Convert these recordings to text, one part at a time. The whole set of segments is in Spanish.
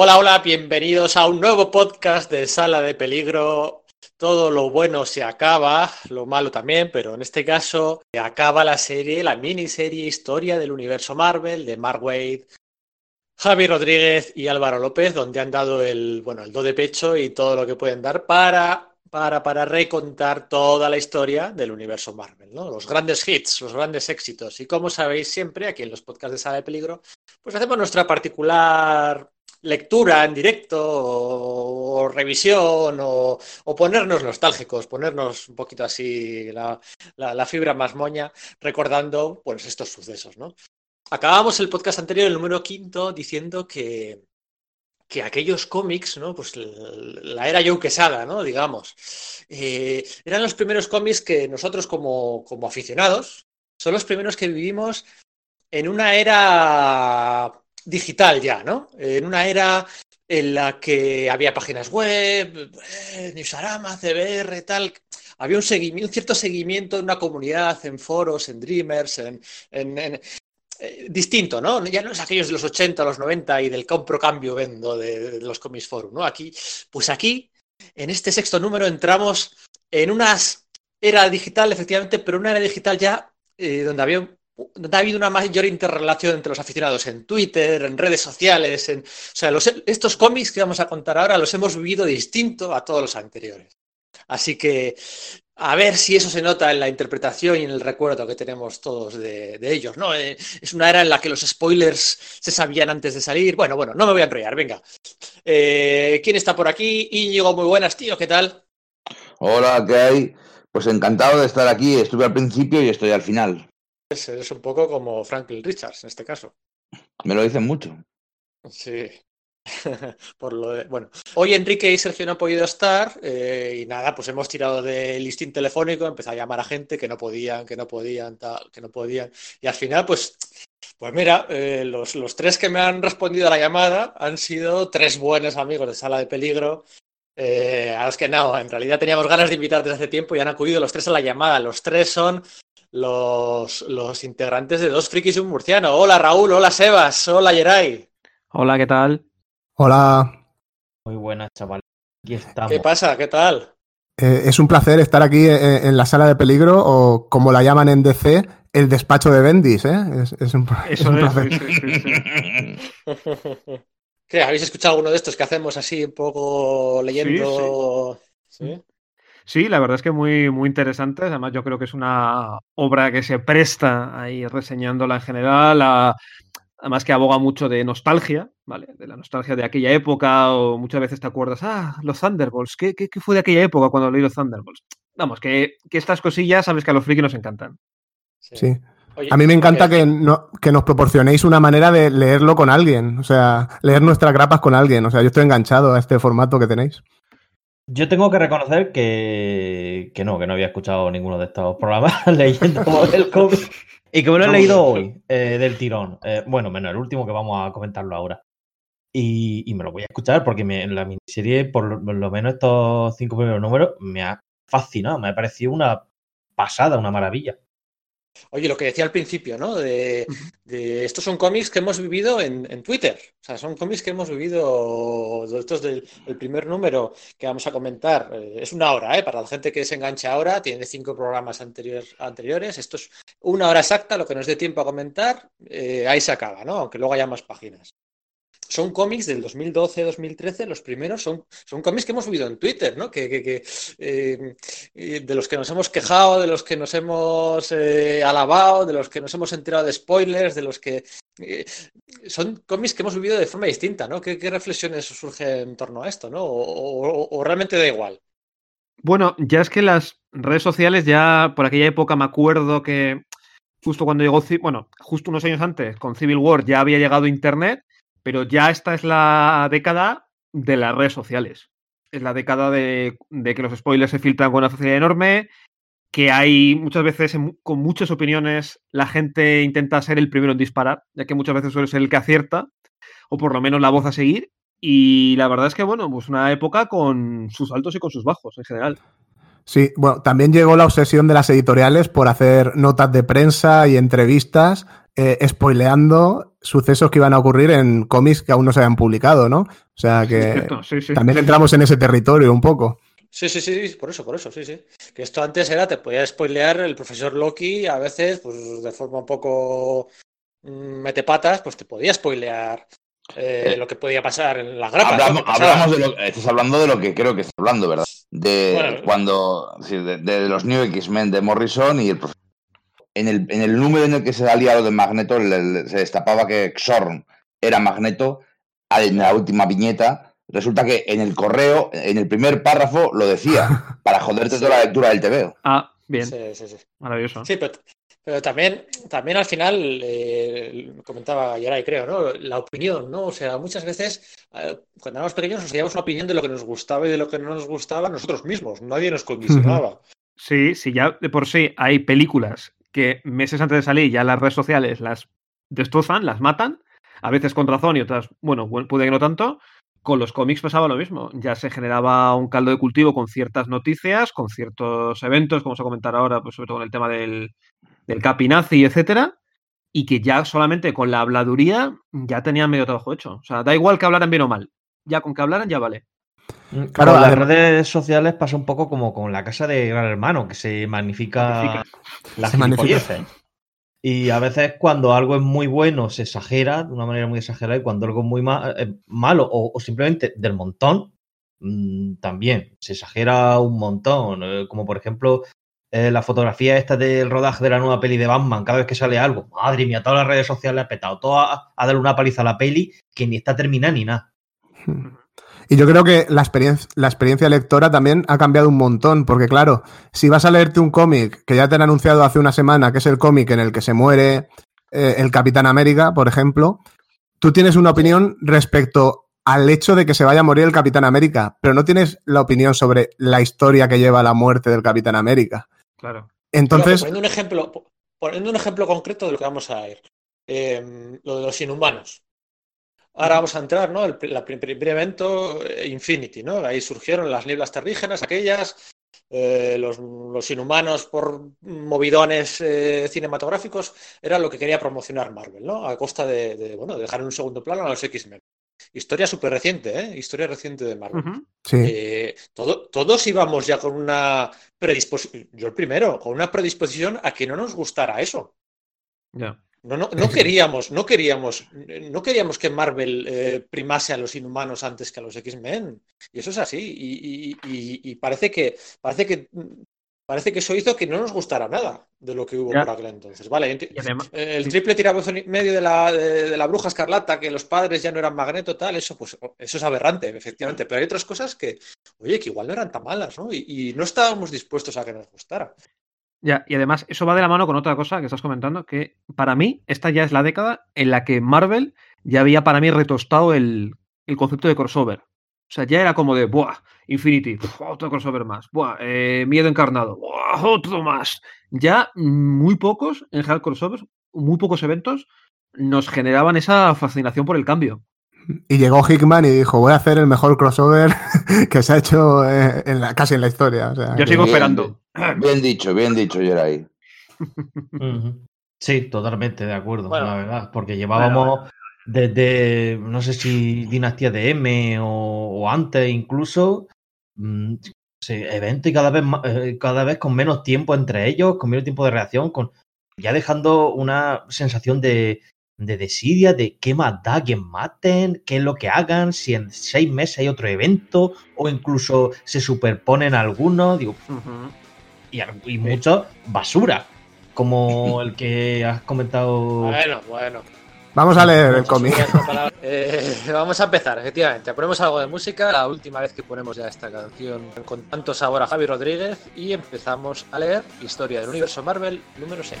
Hola, hola, bienvenidos a un nuevo podcast de Sala de Peligro. Todo lo bueno se acaba, lo malo también, pero en este caso acaba la serie, la miniserie Historia del Universo Marvel de Mark Wade, Javi Rodríguez y Álvaro López, donde han dado el, bueno, el do de pecho y todo lo que pueden dar para, para, para recontar toda la historia del universo Marvel, ¿no? Los grandes hits, los grandes éxitos. Y como sabéis siempre, aquí en los podcasts de Sala de Peligro, pues hacemos nuestra particular lectura en directo o, revisión o, ponernos nostálgicos, ponernos un poquito así la, la, la, fibra más moña recordando pues estos sucesos, ¿no? Acabamos el podcast anterior, el número quinto, diciendo que, que aquellos cómics, ¿no? Pues la era Joe Quesada, ¿no? Digamos. Eh, eran los primeros cómics que nosotros como, como aficionados son los primeros que vivimos en una era digital ya, ¿no? En una era en la que había páginas web, eh, Newsarama, CBR, tal. Había un, seguimiento, un cierto seguimiento en una comunidad, en foros, en Dreamers, en, eh, distinto, ¿no? Ya no es aquellos de los 80, los 90 y del compro cambio vendo de, los Comics Forum, ¿no? Aquí, pues aquí, en este sexto número, entramos en una era digital, efectivamente, pero una era digital ya eh, donde había ha habido una mayor interrelación entre los aficionados en Twitter, en redes sociales, en, o sea, estos cómics que vamos a contar ahora los hemos vivido distinto a todos los anteriores. Así que a ver si eso se nota en la interpretación y en el recuerdo que tenemos todos de, de ellos, ¿no? Eh, es una era en la que los spoilers se sabían antes de salir. Bueno, bueno, no me voy a enrollar, venga. Eh, ¿Quién está por aquí? Íñigo, muy buenas, tío, ¿qué tal? Hola, ¿qué hay? Pues encantado de estar aquí. Estuve al principio y estoy al final. Es, es un poco como Franklin Richards en este caso. Me lo dicen mucho. Sí. Por lo de, bueno, hoy Enrique y Sergio no han podido estar eh, y nada, pues hemos tirado del listín telefónico, empezado a llamar a gente que no podían, que no podían, tal, que no podían. Y al final, pues, pues mira, eh, los, los, tres que me han respondido a la llamada han sido tres buenos amigos de Sala de Peligro. Eh, a los que no, en realidad teníamos ganas de invitar desde hace tiempo y han acudido los tres a la llamada. Los tres son los, los integrantes de Dos Frikis y un Murciano. Hola Raúl, hola Sebas, hola Yeray. Hola, ¿qué tal? Hola. Muy buenas, chaval. Aquí estamos. ¿Qué pasa? ¿Qué tal? Eh, es un placer estar aquí en, en, la sala de peligro o como la llaman en DC, el despacho de Bendis. ¿eh? Es, es, un, es un, placer. Sí, sí, sí, ¿Qué? ¿Habéis escuchado alguno de estos que hacemos así un poco leyendo? Sí, Sí, la verdad es que muy, muy interesante. Además, yo creo que es una obra que se presta ahí reseñándola en general. A, además, que aboga mucho de nostalgia, ¿vale? De la nostalgia de aquella época, o muchas veces te acuerdas, ah, los Thunderbolts, ¿qué, qué, qué fue de aquella época cuando leí los Thunderbolts? Vamos, que, que estas cosillas sabes que a los frikis nos encantan. Sí. sí. Oye, a mí me encanta que, no, que, nos proporcionéis una manera de leerlo con alguien, o sea, leer nuestras grapas con alguien. O sea, yo estoy enganchado a este formato que tenéis. Yo tengo que reconocer que, que no, que no había escuchado ninguno de estos programas leyendo el cómic y que me lo he leído hoy eh, del tirón. Eh, bueno, menos el último que vamos a comentarlo ahora. Y, y me lo voy a escuchar porque me, en la miniserie, por lo, por lo, menos estos cinco primeros números, me ha fascinado, me ha parecido una pasada, una maravilla. Oye, lo que decía al principio, ¿no? De, de estos son cómics que hemos vivido en, en, Twitter. O sea, son cómics que hemos vivido. Estos del el primer número que vamos a comentar. Eh, es una hora, ¿eh? Para la gente que se engancha ahora, tiene cinco programas anterior, anteriores. Esto es una hora exacta, lo que nos dé tiempo a comentar, eh, ahí se acaba, ¿no? Aunque luego haya más páginas son cómics del 2012-2013, los primeros son, son cómics que hemos vivido en Twitter, ¿no? Que, que, que eh, de los que nos hemos quejado, de los que nos hemos eh, alabado, de los que nos hemos enterado de spoilers, de los que eh, son cómics que hemos vivido de forma distinta, ¿no? ¿Qué, reflexiones surgen en torno a esto, ¿no? O, o, o, realmente da igual. Bueno, ya es que las redes sociales ya por aquella época me acuerdo que justo cuando llegó, bueno, justo unos años antes, con Civil War ya había llegado Internet pero ya esta es la década de las redes sociales. Es la década de, que los spoilers se filtran con una facilidad enorme, que hay muchas veces con muchas opiniones la gente intenta ser el primero en disparar, ya que muchas veces suele ser el que acierta, o por lo menos la voz a seguir. Y la verdad es que, bueno, pues una época con sus altos y con sus bajos en general. Sí, bueno, también llegó la obsesión de las editoriales por hacer notas de prensa y entrevistas eh, spoileando sucesos que iban a ocurrir en cómics que aún no se habían publicado, ¿no? O sea que también entramos en ese territorio un poco. Sí, sí, sí, por eso, por eso, sí, sí. Que esto antes era, te podía spoilear el profesor Loki, a veces, pues de forma un poco mm, metepatas, pues te podía spoilear eh, lo que podía pasar en la grapa. Hablamos, de lo, estás hablando de lo que creo que estás hablando, ¿verdad? De cuando, de, los New X-Men de Morrison y el profesor. En el, en el número en el que se aliado de Magneto se destapaba que Xorn era Magneto en la última viñeta Resulta que en el correo, en el primer párrafo, lo decía, para joderte toda la lectura del TV. Ah, bien. Sí, sí, sí. Maravilloso. Sí, pero, también, también al final, eh, comentaba Yaray, creo, ¿no? La opinión, ¿no? O sea, muchas veces, eh, cuando éramos pequeños, nos hacíamos una opinión de lo que nos gustaba y de lo que no nos gustaba nosotros mismos. Nadie nos condicionaba. Sí, sí, ya de por sí hay películas que meses antes de salir ya las redes sociales las destrozan, las matan, a veces con razón y otras, bueno, puede que no tanto, con los cómics pasaba lo mismo. Ya se generaba un caldo de cultivo con ciertas noticias, con ciertos eventos, como a comentar ahora, pues sobre todo con el tema del, del capinazi, etcétera, y que ya solamente con la habladuría ya tenían medio trabajo hecho. O sea, da igual que hablaran bien o mal. Ya con que hablaran ya vale. Mm, claro, las redes sociales pasa un poco como con la casa de Gran Hermano, que se magnifica, la se y a veces cuando algo es muy bueno se exagera de una manera muy exagerada y cuando algo es muy eh, malo o, simplemente del montón, mm, también se exagera un montón. Eh, como por ejemplo eh, la fotografía esta del rodaje de la nueva peli de Batman, cada vez que sale algo, madre mía, todas las redes sociales ha petado, todo a, a darle una paliza a la peli que ni está terminada ni nada. Y yo creo que la experiencia, la experiencia lectora también ha cambiado un montón, porque claro, si vas a leerte un cómic que ya te han anunciado hace una semana, que es el cómic en el que se muere eh, el Capitán América, por ejemplo, tú tienes una opinión respecto al hecho de que se vaya a morir el Capitán América, pero no tienes la opinión sobre la historia que lleva a la muerte del Capitán América. Claro. Entonces. poniendo, un ejemplo, poniendo un ejemplo concreto de lo que vamos a ver. Eh, lo de los inhumanos. Ahora vamos a entrar, ¿no? El, primer evento, eh, Infinity, ¿no? Ahí surgieron las nieblas terrígenas, aquellas, eh, los, inhumanos por movidones eh, cinematográficos, era lo que quería promocionar Marvel, ¿no? A costa de, bueno, dejar en un segundo plano a los X-Men. Historia súper reciente, ¿eh? Historia reciente de Marvel. sí. todos íbamos ya con una predisposición, yo el primero, con una predisposición a que no nos gustara eso. Ya. No, no, no, queríamos, no queríamos, no queríamos que Marvel eh, primase a los inhumanos antes que a los X-Men. Y eso es así. Y, parece que parece que parece que eso hizo que no nos gustara nada de lo que hubo por aquel entonces. Vale, el triple tirabozo medio de la, de, la bruja escarlata, que los padres ya no eran magneto, tal, eso, pues, eso es aberrante, efectivamente. Pero hay otras cosas que, oye, que igual no eran tan malas, ¿no? Y, y no estábamos dispuestos a que nos gustara. Ya, y además eso va de la mano con otra cosa que estás comentando, que para mí esta ya es la década en la que Marvel ya había para mí retostado el, concepto de crossover. O sea, ya era como de, ¡buah! Infinity, otro crossover más, ¡buah! Eh, miedo encarnado, ¡buah! Otro más. Ya muy pocos, en general crossovers, muy pocos eventos nos generaban esa fascinación por el cambio. Y llegó Hickman y dijo, voy a hacer el mejor crossover que se ha hecho eh, en la, casi en la historia. Yo sigo esperando. Bien dicho, bien dicho, Jerai. Sí, totalmente de acuerdo, la verdad, porque llevábamos desde, no sé si Dinastía de M o, antes incluso, mm, eventos y cada vez, eh, cada vez con menos tiempo entre ellos, con menos tiempo de reacción, con ya dejando una sensación de, de desidia, de qué más da que maten, qué es lo que hagan, si en seis meses hay otro evento o incluso se superponen algunos, digo, y, y mucho basura, como el que has comentado. Bueno, bueno. Vamos a leer el cómic. Eh, vamos a empezar, efectivamente. Ponemos algo de música, la última vez que ponemos ya esta canción con tanto sabor a Javi Rodríguez y empezamos a leer Historia del Universo Marvel número 6.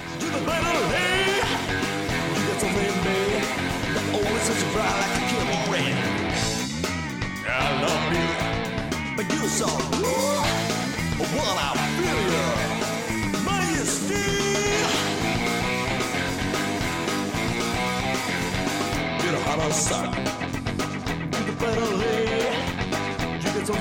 You Tudo para You diga-te ao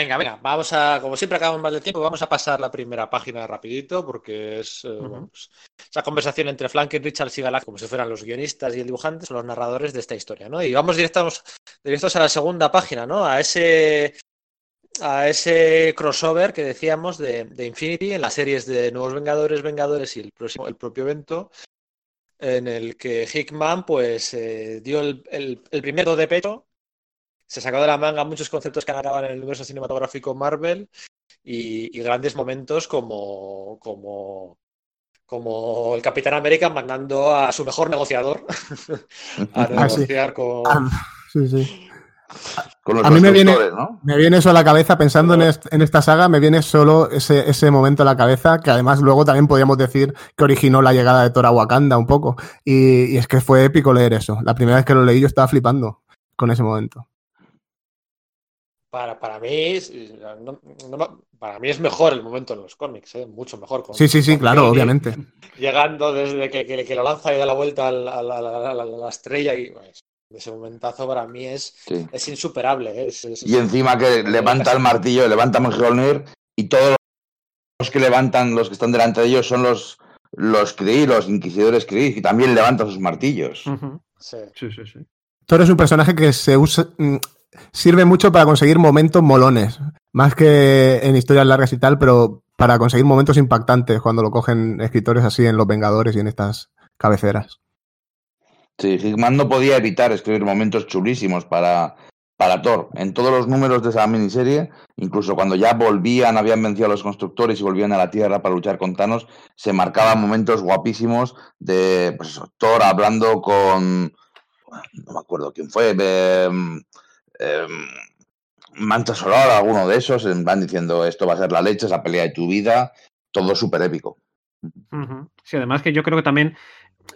Venga, venga, vamos a, como siempre acabamos más de tiempo, vamos a pasar la primera página rapidito porque es eh, pues, esa conversación entre Flanken, Richards y Galak como si fueran los guionistas y el dibujante, son los narradores de esta historia, ¿no? Y vamos directos, directos a la segunda página, ¿no? A ese a ese crossover que decíamos de, Infinity en las series de Nuevos Vengadores, Vengadores y el, próximo, el propio evento, en el que Hickman pues eh, dio el, el, el primer de pecho se sacó de la manga muchos conceptos que acaban en el universo cinematográfico Marvel y, grandes momentos como, como, como el Capitán América mandando a su mejor negociador a ah, negociar con... Ah, sí, sí. a mí me viene, me viene eso a la cabeza, pensando en, esta saga, me viene solo ese, ese, momento a la cabeza, que además luego también podríamos decir que originó la llegada de Thor a Wakanda un poco. y, es que fue épico leer eso. La primera vez que lo leí yo estaba flipando con ese momento para, para mí para mí es mejor el momento en los cómics, ¿eh? mucho mejor. sí, sí, sí, claro, obviamente. Llegando desde que, que, lo lanza y da la vuelta a la, estrella y pues, ese momentazo para mí es, es insuperable. ¿eh? y encima que levanta el martillo, levanta Mjolnir y todos los que levantan, los que están delante de ellos son los, los Kree, los inquisidores Kree, y también levantan sus martillos. sí. sí, sí, sí. Thor es un personaje que se usa, mm, sirve mucho para conseguir momentos molones, más que en historias largas y tal, pero para conseguir momentos impactantes cuando lo cogen escritores así en Los Vengadores y en estas cabeceras. Sí, Hickman no podía evitar escribir momentos chulísimos para, para Thor. En todos los números de esa miniserie, incluso cuando ya volvían, habían vencido a los constructores y volvían a la Tierra para luchar con Thanos, se marcaban momentos guapísimos de pues Thor hablando con, no me acuerdo quién fue, eh, Mancha Solar, alguno de esos, van diciendo esto va a ser la leche, esa pelea de tu vida, todo súper épico. Sí, además que yo creo que también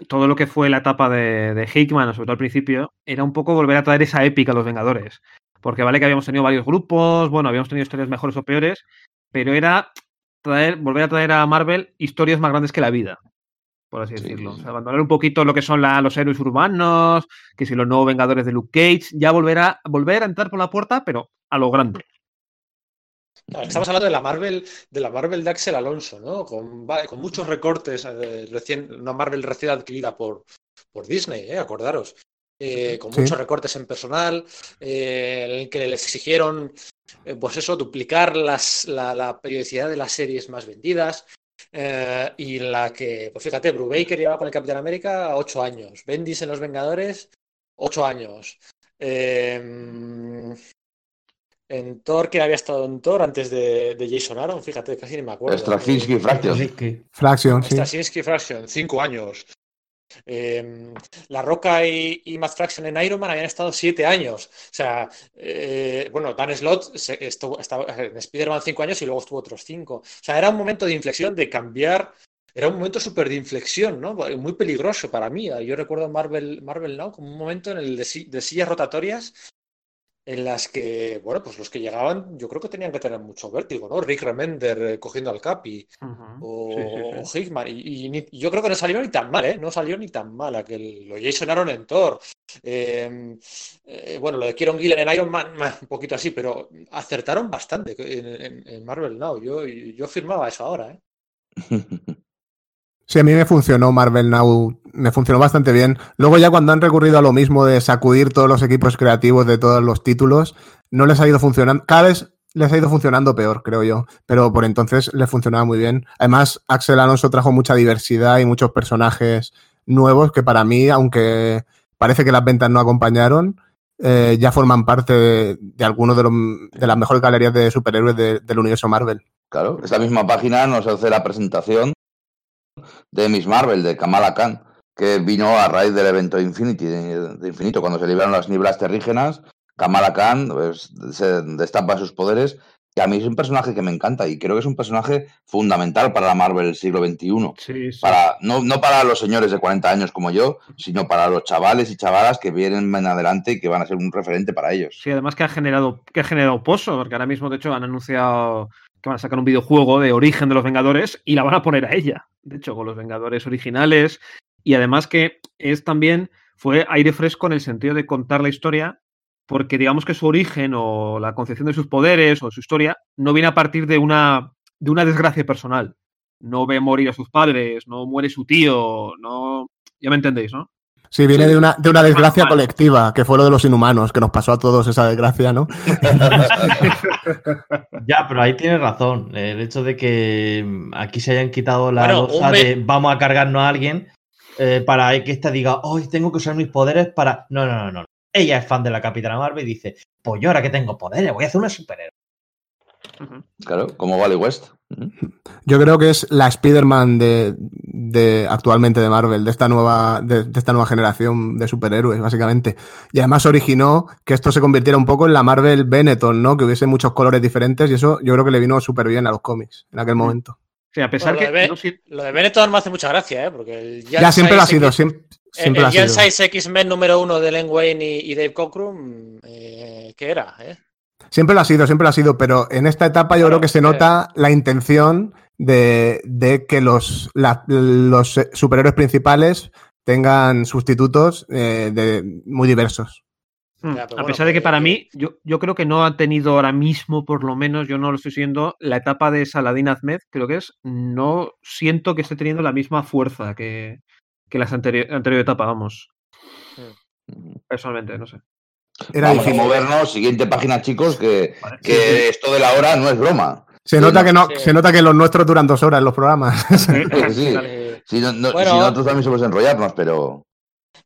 todo lo que fue la etapa de, de, Hickman, sobre todo al principio, era un poco volver a traer esa épica a los Vengadores. Porque vale que habíamos tenido varios grupos, bueno, habíamos tenido historias mejores o peores, pero era traer, volver a traer a Marvel historias más grandes que la vida por así decirlo. abandonar un poquito lo que son los héroes urbanos, que si los nuevos Vengadores de Luke Cage, ya volver a, volver a entrar por la puerta, pero a lo grande. Estamos hablando de la Marvel, de la Marvel de Axel Alonso, ¿no? Con, con muchos recortes, eh, recién, una Marvel recién adquirida por, por Disney, ¿eh? acordaros. Eh, con muchos recortes en personal, eh, en el que les exigieron, pues eso, duplicar las, la, la, periodicidad de las series más vendidas, eh, y la que, pues fíjate, Brubaker lleva con el Capitán América ocho años, Bendis en Los Vengadores, ocho años. Em, en Thor, que había estado en Thor antes de, Jason Aaron, fíjate, casi ni me acuerdo. Straczynski Fraction. Fraction, sí. Straczynski Fraction, cinco años. Em, la Roca y, y, Matt Fraction en Iron Man habían estado siete años. O sea, eh, bueno, Dan Slott estuvo, estaba en Spider-Man cinco años y luego estuvo otros cinco. O sea, era un momento de inflexión, de cambiar. Era un momento súper de inflexión, ¿no? Muy peligroso para mí. Yo recuerdo Marvel, Marvel Now como un momento en el de sillas rotatorias en las que, bueno, pues los que llegaban, yo creo que tenían que tener mucho vértigo, ¿no? Rick Remender eh, cogiendo al Capi o, Hickman. Y, yo creo que no salió ni tan mal, ¿eh? No salió ni tan mal aquel. Lo Jason Aaron en Thor. Em, eh, bueno, lo de Kieron Gillen en Iron Man, un poquito así, pero acertaron bastante en, Marvel Now. Yo, yo firmaba eso ahora, ¿eh? Sí, a mí me funcionó Marvel Now, me funcionó bastante bien. Luego ya cuando han recurrido a lo mismo de sacudir todos los equipos creativos de todos los títulos, no les ha ido funcionando. Cada vez les ha ido funcionando peor, creo yo. Pero por entonces les funcionaba muy bien. Además, Axel Alonso trajo mucha diversidad y muchos personajes nuevos que para mí, aunque parece que las ventas no acompañaron, eh, ya forman parte de, de algunos de, de, las mejores galerías de superhéroes del universo Marvel. Claro, esta misma página nos hace la presentación de Miss Marvel, de Kamala Khan, que vino a raíz del evento Infinity, de, Infinito, cuando se liberaron las nieblas terrígenas. Kamala Khan pues, se destapa sus poderes y a mí es un personaje que me encanta y creo que es un personaje fundamental para la Marvel del siglo XXI. Para, no, no, para los señores de 40 años como yo, sino para los chavales y chavalas que vienen en adelante y que van a ser un referente para ellos. Sí, además que ha generado, que ha generado pozo, porque ahora mismo, de hecho, han anunciado que van a sacar un videojuego de origen de los Vengadores y la van a poner a ella. De hecho, con los Vengadores originales. Y además que es también, fue aire fresco en el sentido de contar la historia porque digamos que su origen o la concepción de sus poderes o su historia no viene a partir de una, de una desgracia personal. No ve morir a sus padres, no muere su tío, no... Ya me entendéis, ¿no? Sí, viene de una, de una desgracia colectiva, que fue lo de los inhumanos, que nos pasó a todos esa desgracia, ¿no? ya, pero ahí tienes razón. El hecho de que aquí se hayan quitado la bueno, de vamos a cargarnos a alguien eh, para que ésta diga, hoy tengo que usar mis poderes para. No, no, no, no. Ella es fan de la Capitana Marvel y dice, pues yo ahora que tengo poderes, voy a hacer una superhéroe. Claro, como Wally West. Yo creo que es la Spider-Man de, actualmente de Marvel, de esta, nueva, de, esta nueva generación de superhéroes, básicamente. Y además originó que esto se convirtiera un poco en la Marvel Benetton, ¿no? Que hubiese muchos colores diferentes y eso yo creo que le vino súper bien a los cómics en aquel momento. Sí, a pesar que. Lo de, Benetton me hace mucha gracia, ¿eh? Porque ya siempre lo ha sido, siempre. siempre el, el, X-Men número uno de Len Wayne y, Dave Cockrum, eh, ¿qué era? Eh? Siempre lo ha sido, siempre lo ha sido, pero en esta etapa yo creo que se nota la intención de, que los, los superhéroes principales tengan sustitutos eh, de, muy diversos. Hmm. a pesar de que para mí, yo, yo, creo que no ha tenido ahora mismo, por lo menos, yo no lo estoy siguiendo, la etapa de Saladin Ahmed, creo que es, no siento que esté teniendo la misma fuerza que, que la anterior, anterior etapa, vamos. Hmm. Personalmente, no sé. Vamos a movernos, siguiente página, chicos, que, esto de la hora no es broma. Se nota, que no, se nota que los nuestros duran dos horas los programas. sí, si, nosotros también somos enrollarnos, pero.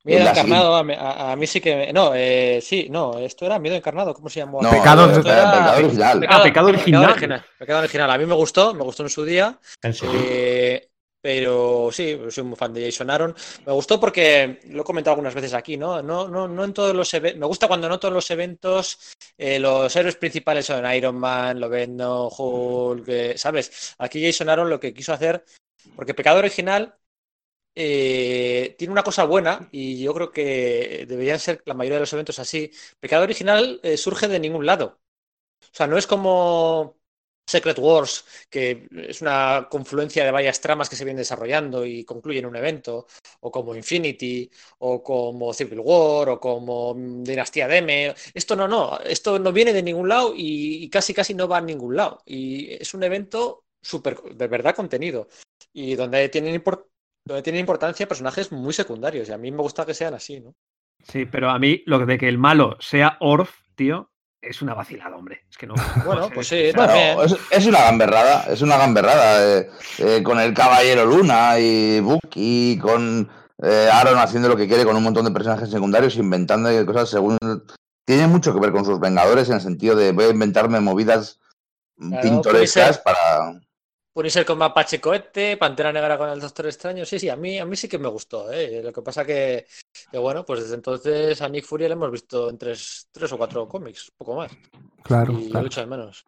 Miedo encarnado, a, mí sí que. No, eh, sí, no, esto era miedo encarnado, ¿cómo se llamó? pecado, original. ah, pecado original. Pecado original. A mí me gustó, me gustó en su día. Eh, pero sí, soy muy fan de Jason Aaron. Me gustó porque lo he comentado algunas veces aquí, ¿no? No, no, no en todos los eventos. Me gusta cuando no todos los eventos eh, los héroes principales son Iron Man, Lovendo, Hulk, eh, ¿sabes? Aquí Jason Aaron lo que quiso hacer, porque Pecado Original eh, tiene una cosa buena y yo creo que deberían ser la mayoría de los eventos así. Pecado Original surge de ningún lado. O sea, no es como Secret Wars, que es una confluencia de varias tramas que se vienen desarrollando y concluyen un evento, o como Infinity, o como Civil War, o como Dinastía Deme. Esto no, no, esto no viene de ningún lado y, casi casi no va a ningún lado. Y es un evento súper, de verdad, contenido. Y donde tienen, donde tienen importancia personajes muy secundarios. Y a mí me gusta que sean así, ¿no? Sí, pero a mí lo de que el malo sea Orf, tío, es una vacilada, hombre. Es que no. Bueno, pues sí, es, una gamberrada, es una gamberrada. Eh, eh, con el Caballero Luna y Bucky, con eh, Aaron haciendo lo que quiere con un montón de personajes secundarios, inventando cosas según. Tiene mucho que ver con sus Vengadores en el sentido de voy a inventarme movidas pintorescas para. Punisher con Mapache Cohete, Pantera Negra con el Doctor Extraño. Sí, sí, a mí, a mí sí que me gustó. ¿eh? Lo que pasa que, que, bueno, pues desde entonces a Nick Fury le hemos visto en tres, tres o cuatro cómics, poco más. Claro. Y claro. de menos.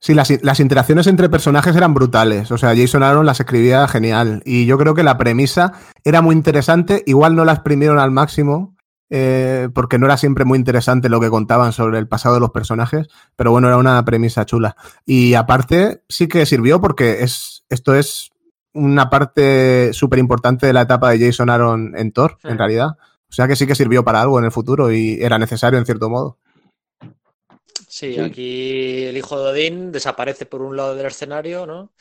Sí, las, las, interacciones entre personajes eran brutales. O sea, Jason Aaron las escribía genial. Y yo creo que la premisa era muy interesante. Igual no la exprimieron al máximo, eh, porque no era siempre muy interesante lo que contaban sobre el pasado de los personajes, pero bueno, era una premisa chula. Y aparte, sí que sirvió porque es, esto es una parte súper importante de la etapa de Jason Aaron en Thor, en realidad. O sea que sí que sirvió para algo en el futuro y era necesario en cierto modo. Sí, aquí el hijo de Odín desaparece por un lado del escenario, ¿no?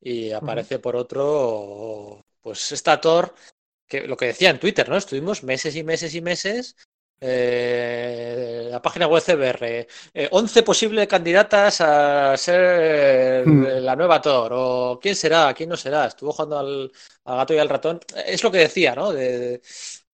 Y aparece por otro, pues está Thor que lo que decía en Twitter, ¿no? Estuvimos meses y meses y meses. Eh, la página web CBR, 11 eh, posibles candidatas a ser hmm. la nueva Thor, o quién será, quién no será. Estuvo jugando al, gato y al ratón. Es lo que decía, ¿no? De,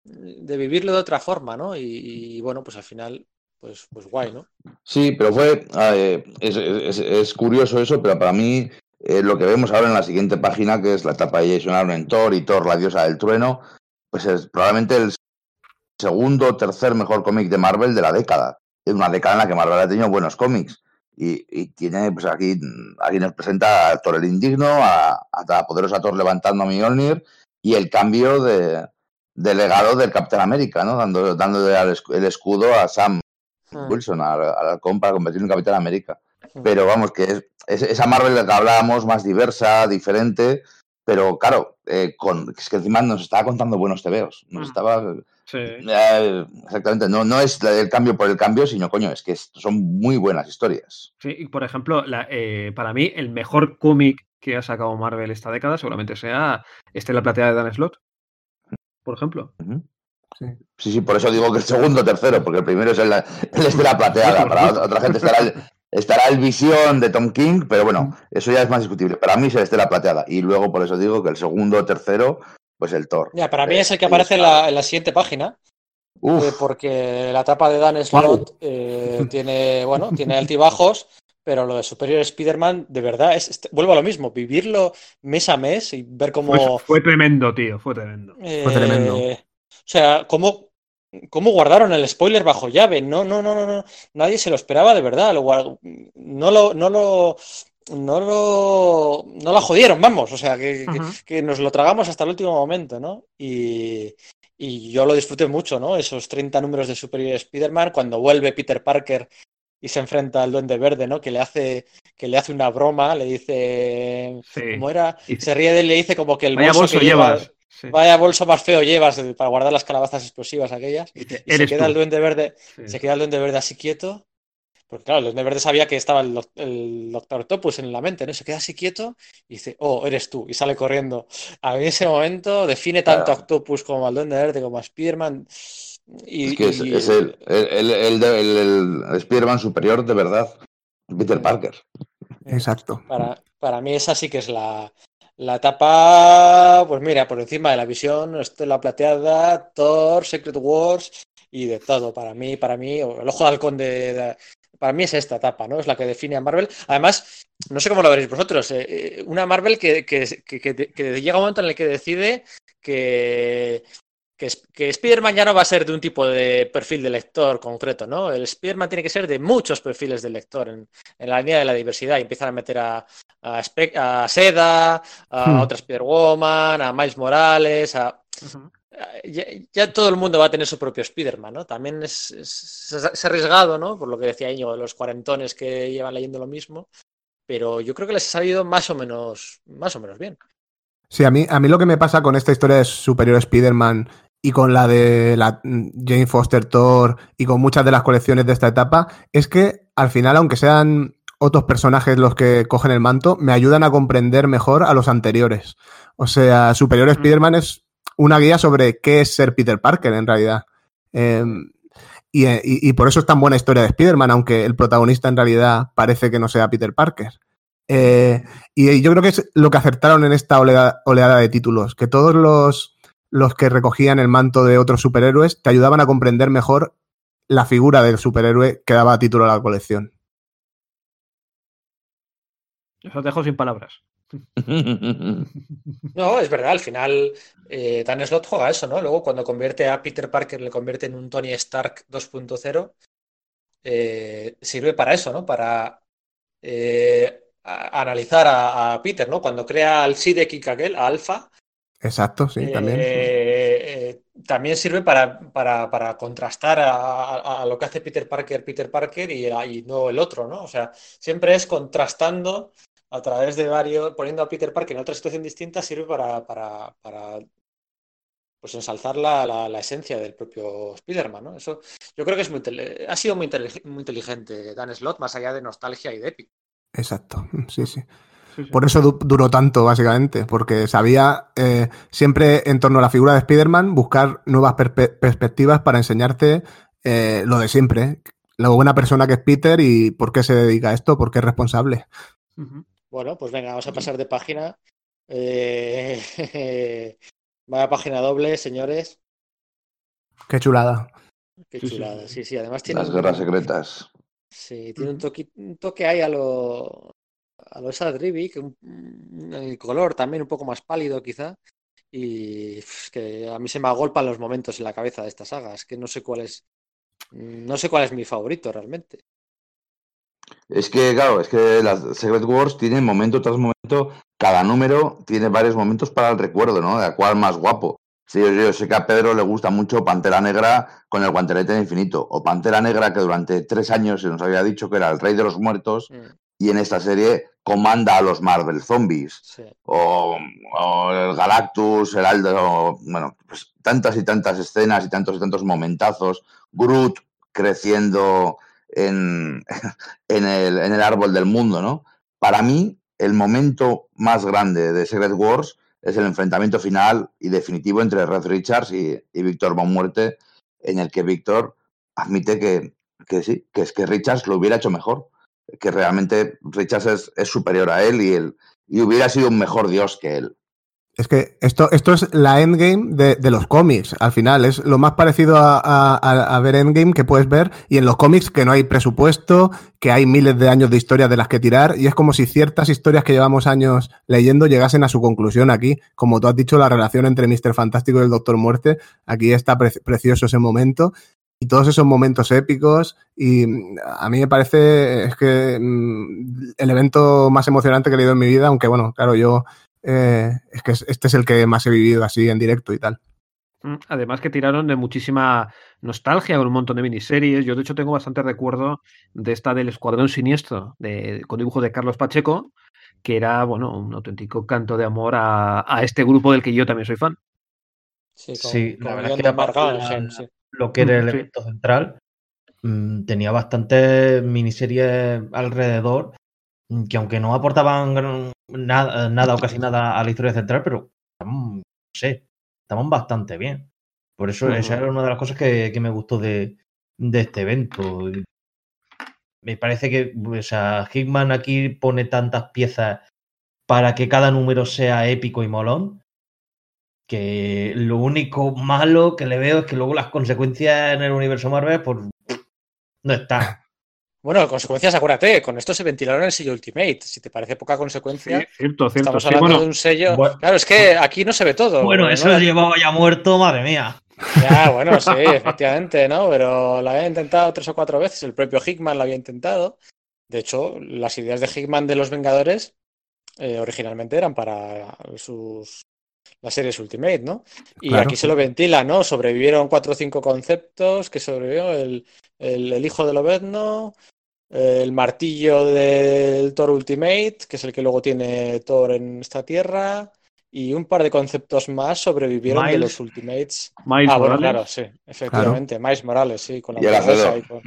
vivirlo de otra forma, ¿no? Y, bueno, pues al final, pues, pues guay, ¿no? Sí, pero fue. Eh, es, curioso eso, pero para mí eh, lo que vemos ahora en la siguiente página, que es la etapa de Jason Aaron en Thor y Thor, la diosa del trueno, pues es probablemente el segundo o tercer mejor cómic de Marvel de la década. Es una década en la que Marvel ha tenido buenos cómics. Y, tiene, pues aquí, aquí nos presenta a Thor el Indigno, a, la poderosa Thor levantando a Mjolnir y el cambio de, legado del Capitán América, ¿no? Dando, dándole el escudo a Sam hmm. Wilson, al, al para convertirlo en Capitán América. Pero vamos, que es, esa Marvel de la que hablábamos, más diversa, diferente, pero claro, eh, con, es que encima nos estaba contando buenos tebeos. Nos mm. estaba, Eh, exactamente, no, no es el cambio por el cambio, sino coño, es que son muy buenas historias. Sí, y por ejemplo, eh, para mí el mejor cómic que ha sacado Marvel esta década seguramente sea este La Plateada de Dan Slot, por ejemplo. sí. sí. por eso digo que el segundo tercero, porque el primero es el, el de La Plateada. Para otra gente estará el, estará el Visión de Tom King, pero bueno, eso ya es más discutible. Para mí es el de La Plateada. Y luego por eso digo que el segundo o tercero pues el Thor. Ya, para mí es el que aparece en la, siguiente página. Eh, porque la tapa de Dan Slott eh, tiene, bueno, tiene altibajos, pero lo de Superior Spider-Man, de verdad, es, vuelvo a lo mismo, vivirlo mes a mes y ver cómo. Fue, tremendo, tío, fue tremendo. fue tremendo. Eh, o sea, cómo, cómo guardaron el spoiler bajo llave. No, no, no, no, no. Nadie se lo esperaba de verdad. no lo, no lo, no lo, no la jodieron, vamos, o sea, que, que, nos lo tragamos hasta el último momento, ¿no? Y, y, yo lo disfruté mucho, ¿no? Esos 30 números de Superior Spider-Man, cuando vuelve Peter Parker y se enfrenta al Duende Verde, ¿no? Que le hace, que le hace una broma, le dice, ¿cómo era? Se ríe de él y le dice como que el bolso, que llevas, vaya bolso más feo llevas para guardar las calabazas explosivas aquellas. Y, se queda el Duende Verde, se queda el Duende Verde así quieto porque claro, el Verde sabía que estaba el, Doctor Octopus en la mente, ¿no? Se queda así quieto y dice, oh, eres tú, y sale corriendo. A mí ese momento define tanto a Octopus como al Duende Verde como a Spider-Man. Y, es que es, el, el, el, superior de verdad, Peter Parker. Exacto. Para, para mí esa sí que es la, la etapa, pues mira, por encima de la visión, la Plateada, Thor, Secret Wars y de todo. Para mí, para mí, el ojo de halcón de, para mí es esta etapa, ¿no? Es la que define a Marvel. Además, no sé cómo lo veréis vosotros, eh, eh, una Marvel que, llega un momento en el que decide que, que, Spider-Man ya no va a ser de un tipo de perfil de lector concreto, ¿no? El Spider-Man tiene que ser de muchos perfiles de lector en, la línea de la diversidad y empiezan a meter a, a, Seda, a hmm. otra Spider-Woman, a Miles Morales, a ya, todo el mundo va a tener su propio Spider-Man, ¿no? También es, es, arriesgado, ¿no? Por lo que decía Íñigo, los cuarentones que llevan leyendo lo mismo, pero yo creo que les ha salido más o menos, más o menos bien. Sí, a mí, a mí lo que me pasa con esta historia de Superior Spider-Man y con la de la Jane Foster Thor y con muchas de las colecciones de esta etapa es que al final, aunque sean otros personajes los que cogen el manto, me ayudan a comprender mejor a los anteriores. O sea, Superior mm. Spider-Man es una guía sobre qué es ser Peter Parker en realidad. Em, y, por eso es tan buena historia de Spider-Man, aunque el protagonista en realidad parece que no sea Peter Parker. Eh, y yo creo que es lo que acertaron en esta oleada, de títulos, que todos los, los que recogían el manto de otros superhéroes te ayudaban a comprender mejor la figura del superhéroe que daba título a la colección. Eso te dejo sin palabras. No, es verdad, al final eh, Dan Slott juega eso, ¿no? Luego cuando convierte a Peter Parker, le convierte en un Tony Stark 2.0, eh, sirve para eso, ¿no? Para eh, analizar a, Peter, ¿no? Cuando crea al Sidek aquel, a Alpha. Exacto, sí, también. también sirve para, para, contrastar a, lo que hace Peter Parker, Peter Parker y, y no el otro, ¿no? O sea, siempre es contrastando a través de varios, poniendo a Peter Parker en otra situación distinta, sirve para, para, para pues ensalzar la, la, esencia del propio Spider-Man, ¿no? Eso yo creo que es muy ha sido muy, muy inteligente Dan Slott, más allá de nostalgia y de épico. Exacto, sí, sí. Por eso duró tanto, básicamente, porque sabía eh, siempre en torno a la figura de Spider-Man buscar nuevas perspectivas para enseñarte eh, lo de siempre, la buena persona que es Peter y por qué se dedica a esto, por qué es responsable. Bueno, pues venga, vamos a pasar de página. Eh, vaya página doble, señores. Qué chulada. Qué chulada, sí, sí. Además tiene. Las guerras secretas. Sí, tiene un toque, un toque ahí a lo. A lo esa que el color también un poco más pálido, quizá. Y que a mí se me agolpan los momentos en la cabeza de estas sagas, que no sé cuál es. No sé cuál es mi favorito realmente. Es que, claro, es que las Secret Wars tienen momento tras momento, cada número tiene varios momentos para el recuerdo, ¿no? De cuál más guapo. Sí, yo, sé que a Pedro le gusta mucho Pantera Negra con el guantelete infinito, o Pantera Negra que durante tres años se nos había dicho que era el rey de los muertos, mm. y en esta serie comanda a los Marvel Zombies, o, el Galactus, el Aldo, bueno, pues tantas y tantas escenas y tantos y tantos momentazos, Groot creciendo en, en, el, en el árbol del mundo, ¿no? Para mí, el momento más grande de Secret Wars es el enfrentamiento final y definitivo entre Red Richards y, y Víctor Von Muerte, en el que Víctor admite que, que sí, que es que Richards lo hubiera hecho mejor, que realmente Richards es, superior a él y, él y hubiera sido un mejor dios que él. Es que esto, esto es la endgame de, de, los cómics, al final. Es lo más parecido a, a, ver endgame que puedes ver. Y en los cómics que no hay presupuesto, que hay miles de años de historias de las que tirar. Y es como si ciertas historias que llevamos años leyendo llegasen a su conclusión aquí. Como tú has dicho, la relación entre Mr. Fantástico y el Doctor Muerte. Aquí está pre precioso ese momento y todos esos momentos épicos. Y a mí me parece es que mm, el evento más emocionante que he leído en mi vida, aunque bueno, claro, yo eh, es que este es el que más he vivido así en directo y tal. Mm, además que tiraron de muchísima nostalgia con un montón de miniseries. Yo de hecho tengo bastante recuerdo de esta del Escuadrón Siniestro, de, con dibujos de Carlos Pacheco, que era bueno un auténtico canto de amor a, a este grupo del que yo también soy fan. Sí, con, sí con la verdad es que era sí lo que era el evento central, mm, tenía bastantes miniseries alrededor mm, que aunque no aportaban nada, nada o casi nada a la historia central, pero no sé, estaban bastante bien. Por eso esa era una de las cosas que, que me gustó de, de, este evento. Me parece que o sea, Hickman aquí pone tantas piezas para que cada número sea épico y molón, que lo único malo que le veo es que luego las consecuencias en el universo Marvel, pues no están. Bueno, consecuencias, acuérdate, con esto se ventilaron el sello Ultimate. Si te parece poca consecuencia, sí, cierto, cierto. estamos hablando sí, bueno, de un sello. Bueno, claro, es que aquí no se ve todo. Bueno, eso lo llevaba ya muerto, madre mía. Ya, bueno, sí, efectivamente, ¿no? Pero lo había intentado tres o cuatro veces. El propio Hickman lo había intentado. De hecho, las ideas de Hickman de los Vengadores eh, originalmente eran para sus las series Ultimate, ¿no? Y claro. aquí se lo ventila, ¿no? Sobrevivieron cuatro o cinco conceptos, que sobrevivió el, el, el hijo de Lobezno, el martillo del Thor Ultimate, que es el que luego tiene Thor en esta tierra, y un par de conceptos más sobrevivieron Miles, de los Ultimates. Miles ah, bueno, Morales. claro, sí, efectivamente. Claro. Miles Morales, sí, con la y, el y, con...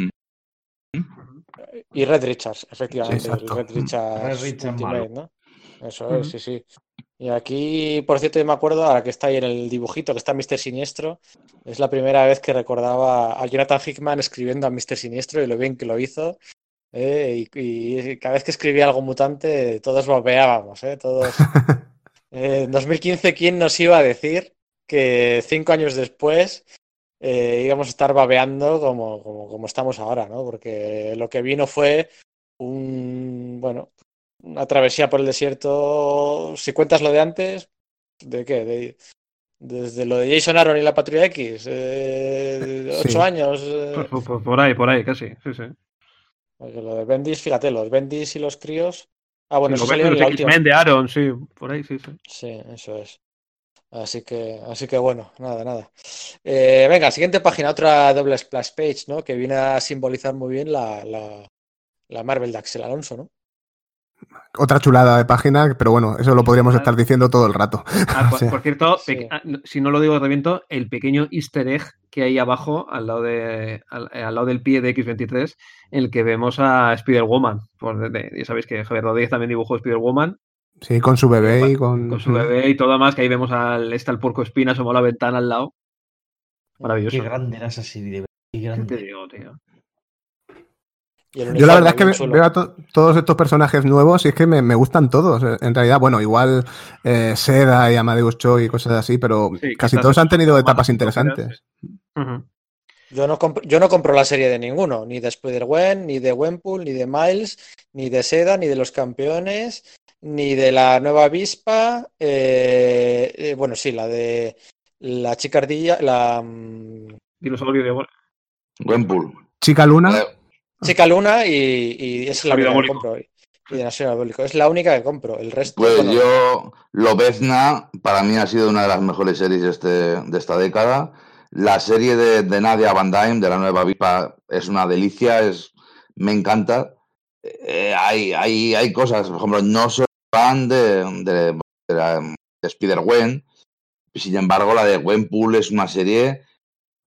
y Red Richards, efectivamente. Sí, el Red Richards, Red Richards Ultimate, ¿no? Eso uh -huh. es, sí, sí. Y aquí, por cierto, yo me acuerdo, ahora que está ahí en el dibujito, que está Mr. Siniestro, es la primera vez que recordaba a Jonathan Hickman escribiendo a Mr. Siniestro y lo bien que lo hizo. Eh, y, y, cada vez que escribía algo mutante, todos bobeábamos, ¿eh? Todos. Eh, en 2015, ¿quién nos iba a decir que cinco años después eh, íbamos a estar babeando como, como, como estamos ahora, ¿no? Porque lo que vino fue un, bueno, una travesía por el desierto. Si cuentas lo de antes, ¿de qué? De, desde lo de Jason Aaron y la Patrulla X, eh, ocho sí. años. Eh. Por, por, por, ahí, por ahí, casi, sí, sí. Porque lo de Bendis, fíjate, los Bendis y los críos. Ah, bueno, sí, eso salió de Aaron, sí, por ahí, sí, sí. Sí, eso es. Así que, así que bueno, nada, nada. Eh, venga, siguiente página, otra doble splash page, ¿no? Que viene a simbolizar muy bien la, la, la Marvel de Axel Alonso, ¿no? Otra chulada de página, pero bueno, eso lo podríamos estar diciendo todo el rato. Ah, por, por, cierto, sí. si no lo digo de reviento, el pequeño easter egg que hay abajo, al lado, de, al, al lado del pie de X23, en el que vemos a Spider-Woman. Ya sabéis que Javier Rodríguez también dibujó Spider-Woman. Sí, con su bebé y con... Con su bebé y todo más, que ahí vemos al, está el porco espina, asomó la ventana al lado. Maravilloso. Qué grande era esa serie, qué grande. ¿Qué te digo, tío? Yo la verdad es que veo a to todos estos personajes nuevos y es que me, me gustan todos. En realidad, bueno, igual eh, Seda y Amadeus Cho y cosas así, pero sí, casi todos han tenido etapas interesantes. Uh -huh. Yo no, compro, yo no compro la serie de ninguno, ni de Spider-Gwen, ni de Wenpool, ni de Miles, ni de Seda, ni de los campeones, ni de la nueva avispa. Eh, eh, bueno, sí, la de la chica ardilla, la. mm, Dinosaurio de Wenpool. Chica Luna. Chica Luna y, y es la única que compro. Y de Diabólico. Es la única que compro. El resto. Pues bueno, yo, Lobezna, para mí ha sido una de las mejores series este, de esta década. La serie de, de Nadia Van Dyne, de la nueva Vipa, es una delicia, es, me encanta. eh, hay, hay, hay cosas, por ejemplo, no soy fan de, de, de, Spider-Gwen, sin embargo, la de Gwenpool es una serie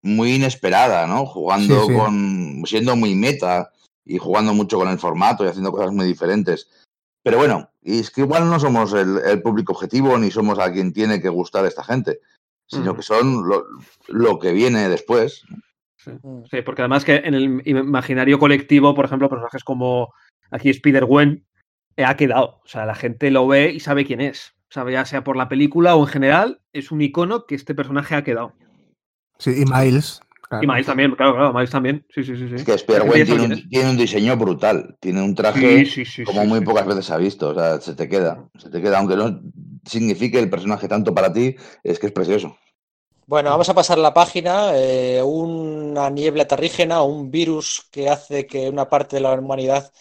muy inesperada, ¿no? Jugando con. siendo muy meta y jugando mucho con el formato y haciendo cosas muy diferentes. Pero bueno, y es que igual no somos el, público objetivo ni somos a quien tiene que gustar esta gente, sino que son lo, que viene después. Mm. Sí. porque además que en el imaginario colectivo, por ejemplo, personajes como aquí Spider-Gwen eh, ha quedado. O sea, la gente lo ve y sabe quién es. O sea, ya sea por la película o en general, es un icono que este personaje ha quedado. Sí, y Miles. Y Miles también, claro, claro, Miles también. Sí, sí, sí. Es que Spider-Man tiene, un diseño brutal. Tiene un traje como muy pocas veces ha visto. O sea, se te queda. Se te queda, aunque no signifique el personaje tanto para ti, es que es precioso. Bueno, vamos a pasar la página. Eh, una niebla terrígena, un virus que hace que una parte de la humanidad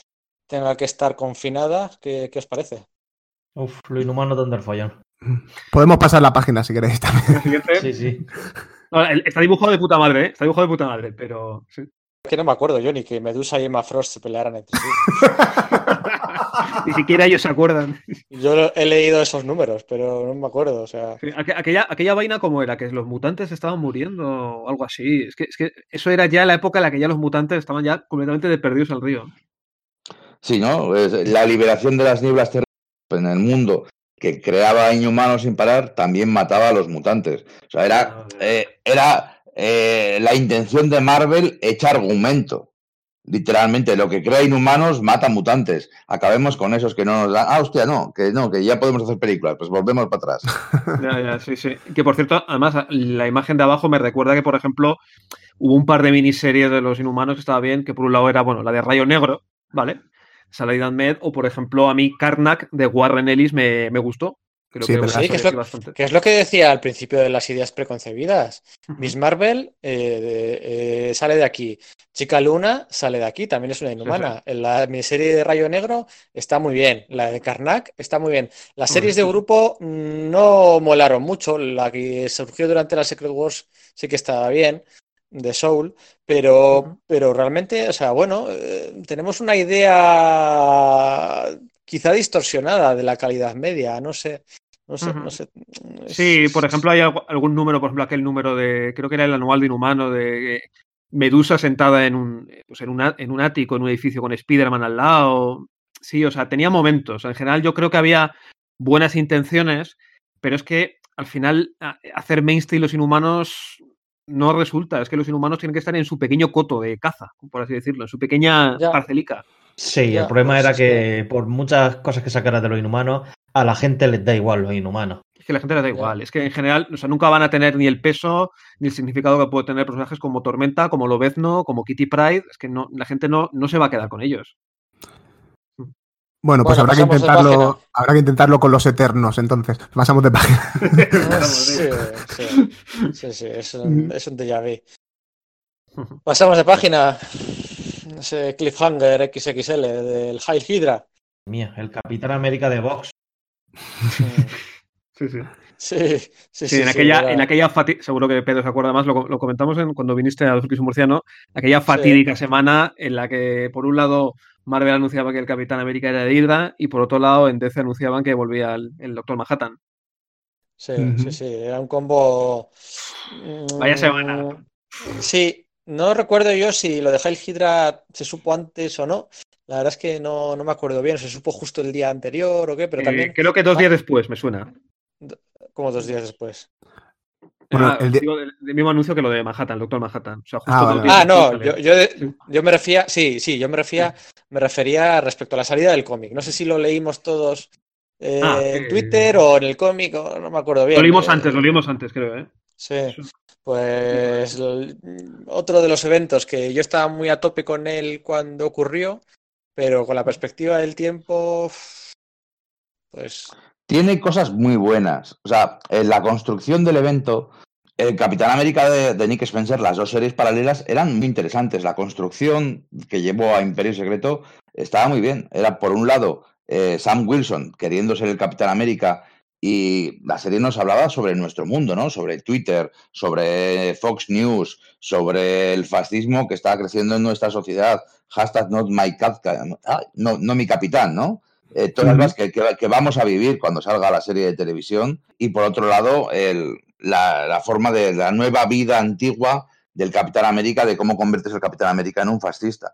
tenga que estar confinada. ¿Qué, qué os parece? Uf, lo inhumano de follón. Podemos pasar la página si queréis también. Sí, sí está dibujado de puta madre, ¿eh? Está dibujado de puta madre, pero. Sí. Es que no me acuerdo yo ni que Medusa y Emma Frost se pelearan entre sí. ni siquiera ellos se acuerdan. Yo he leído esos números, pero no me acuerdo. O sea... aquella, aquella vaina como era, que los mutantes estaban muriendo o algo así. Es que, es que eso era ya la época en la que ya los mutantes estaban ya completamente de perdidos al río. Sí, ¿no? La liberación de las nieblas en el mundo que creaba inhumanos sin parar, también mataba a los mutantes. O sea, era, ah, eh, era eh, la intención de Marvel echar argumento. Literalmente, lo que crea inhumanos mata mutantes. Acabemos con esos que no nos dan. Ah, hostia, no, que no, que ya podemos hacer películas. Pues volvemos para atrás. ya, ya, sí, sí. Que por cierto, además, la imagen de abajo me recuerda que, por ejemplo, hubo un par de miniseries de los inhumanos que estaba bien, que por un lado era, bueno, la de Rayo Negro, ¿vale? Saladin Med, o por ejemplo, a mí Karnak de Warren Ellis me, me gustó. Creo sí, que, sí, que, es lo, que, es lo, que decía al principio de las ideas preconcebidas. Miss Marvel eh, eh, sale de aquí. Chica Luna sale de aquí, también es una inhumana. En la miniserie de Rayo Negro está muy bien. La de Karnak está muy bien. Las series de grupo no molaron mucho. La que surgió durante la Secret Wars sí que estaba bien de Soul, pero, pero realmente, o sea, bueno, eh, tenemos una idea quizá distorsionada de la calidad media, no sé. No sé, no sé. Sí, por ejemplo, hay algún número, por ejemplo, aquel número de, creo que era el anual de Inhumano, de Medusa sentada en un, pues en, en un ático, en un edificio con Spider-Man al lado. Sí, o sea, tenía momentos. En general, yo creo que había buenas intenciones, pero es que al final hacer mainstream los inhumanos no resulta. Es que los inhumanos tienen que estar en su pequeño coto de caza, por así decirlo, en su pequeña parcelica. Sí, el problema pues era que por muchas cosas que sacaran de los inhumanos, a la gente les da igual los inhumanos. Es que a la gente les da igual. Es que en general, o sea, nunca van a tener ni el peso ni el significado que puede tener personajes como Tormenta, como Lobezno, como Kitty Pride. Es que no, la gente no, no se va a quedar con ellos. Bueno, pues habrá que intentarlo, habrá que intentarlo con los eternos, entonces. Pasamos de página. sí, sí, sí, es un, es un déjà vu. Pasamos de página. Ese cliffhanger XXL del High Hydra. Mía, el Capitán América de Vox. Sí, sí. Sí, sí, sí, en, aquella, en aquella seguro que Pedro se acuerda más, lo, lo comentamos en, cuando viniste a Dos Murciano, aquella fatídica semana en la que, por un lado, Marvel anunciaba que el Capitán América era de Hydra y por otro lado en DC anunciaban que volvía el, Doctor Manhattan. Sí, sí, sí, era un combo... Vaya semana. Sí, no recuerdo yo si lo de Hail Hydra se supo antes o no. La verdad es que no, no me acuerdo bien, se supo justo el día anterior o qué, pero eh, también... Creo que dos días después, me suena. ¿Cómo dos días después? Bueno, el, mismo anuncio que lo de Manhattan, el Doctor Manhattan. ah, ah no, yo, me refería, sí, sí, yo me refería, me refería respecto a la salida del cómic. No sé si lo leímos todos eh, ah, en Twitter o en el cómic, no me acuerdo bien. Lo leímos antes, lo leímos antes, creo, ¿eh? Sí, pues otro de los eventos que yo estaba muy a tope con él cuando ocurrió, pero con la perspectiva del tiempo, pues tiene cosas muy buenas. O sea, en la construcción del evento, el Capitán América de, Nick Spencer, las dos series paralelas eran muy interesantes. La construcción que llevó a Imperio Secreto estaba muy bien. Era, por un lado, eh, Sam Wilson queriendo ser el Capitán América Y la serie nos hablaba sobre nuestro mundo, ¿no? Sobre Twitter, sobre Fox News, sobre el fascismo que está creciendo en nuestra sociedad. Hashtag not my no, no mi capitán, ¿no? Eh, todas las que, que, vamos a vivir cuando salga la serie de televisión. Y por otro lado, el, la, la, forma de la nueva vida antigua del Capitán América, de cómo convertirse el Capitán América en un fascista.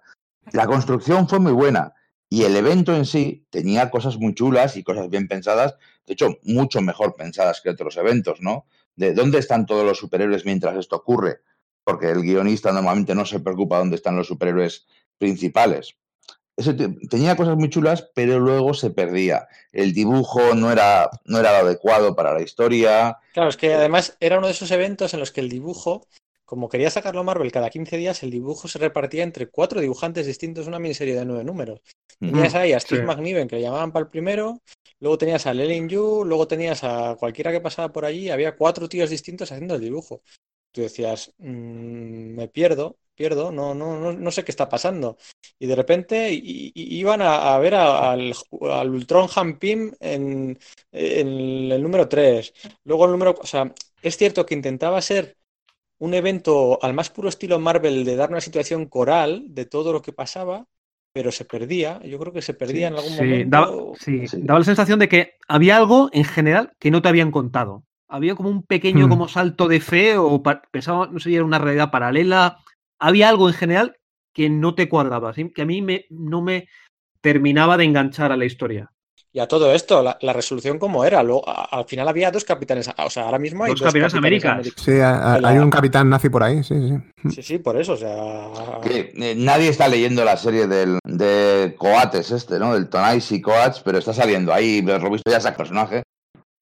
La construcción fue muy buena y el evento en sí tenía cosas muy chulas y cosas bien pensadas, de hecho, mucho mejor pensadas que otros eventos, ¿no? De dónde están todos los superhéroes mientras esto ocurre, porque el guionista normalmente no se preocupa dónde están los superhéroes principales. Tenía cosas muy chulas, pero luego se perdía. El dibujo no era, no era lo adecuado para la historia. Claro, es que además era uno de esos eventos en los que el dibujo como quería sacarlo Marvel cada 15 días, el dibujo se repartía entre cuatro dibujantes distintos, una miniserie de nueve números. Tenías ahí a Steve McNiven, que le llamaban para el primero, luego tenías a Lelin Yu, luego tenías a cualquiera que pasaba por allí, había cuatro tíos distintos haciendo el dibujo. Tú decías, mm, me pierdo, pierdo, no, no, no, no, sé qué está pasando. Y de repente iban a, ver al, al, Ultron Hampim en, en el número 3. Luego el número. O sea, es cierto que intentaba ser un evento al más puro estilo Marvel de dar una situación coral de todo lo que pasaba, pero se perdía. Yo creo que se perdía en algún momento. Daba, sí, daba la sensación de que había algo en general que no te habían contado. Había como un pequeño hmm. como salto de fe o pensaba, no sé si era una realidad paralela. Había algo en general que no te cuadraba, que a mí me, no me terminaba de enganchar a la historia. Y a todo esto, la, resolución cómo era. Luego, al final había dos capitanes. O sea, ahora mismo hay dos, capitanes, América. Sí, hay, un capitán nazi por ahí, sí, sí. Sí, sí, por eso, o sea. Eh, nadie está leyendo la serie del, de Coates, este, ¿no? Del Tonais y Coates, pero está saliendo ahí. Lo visto ya ese personaje.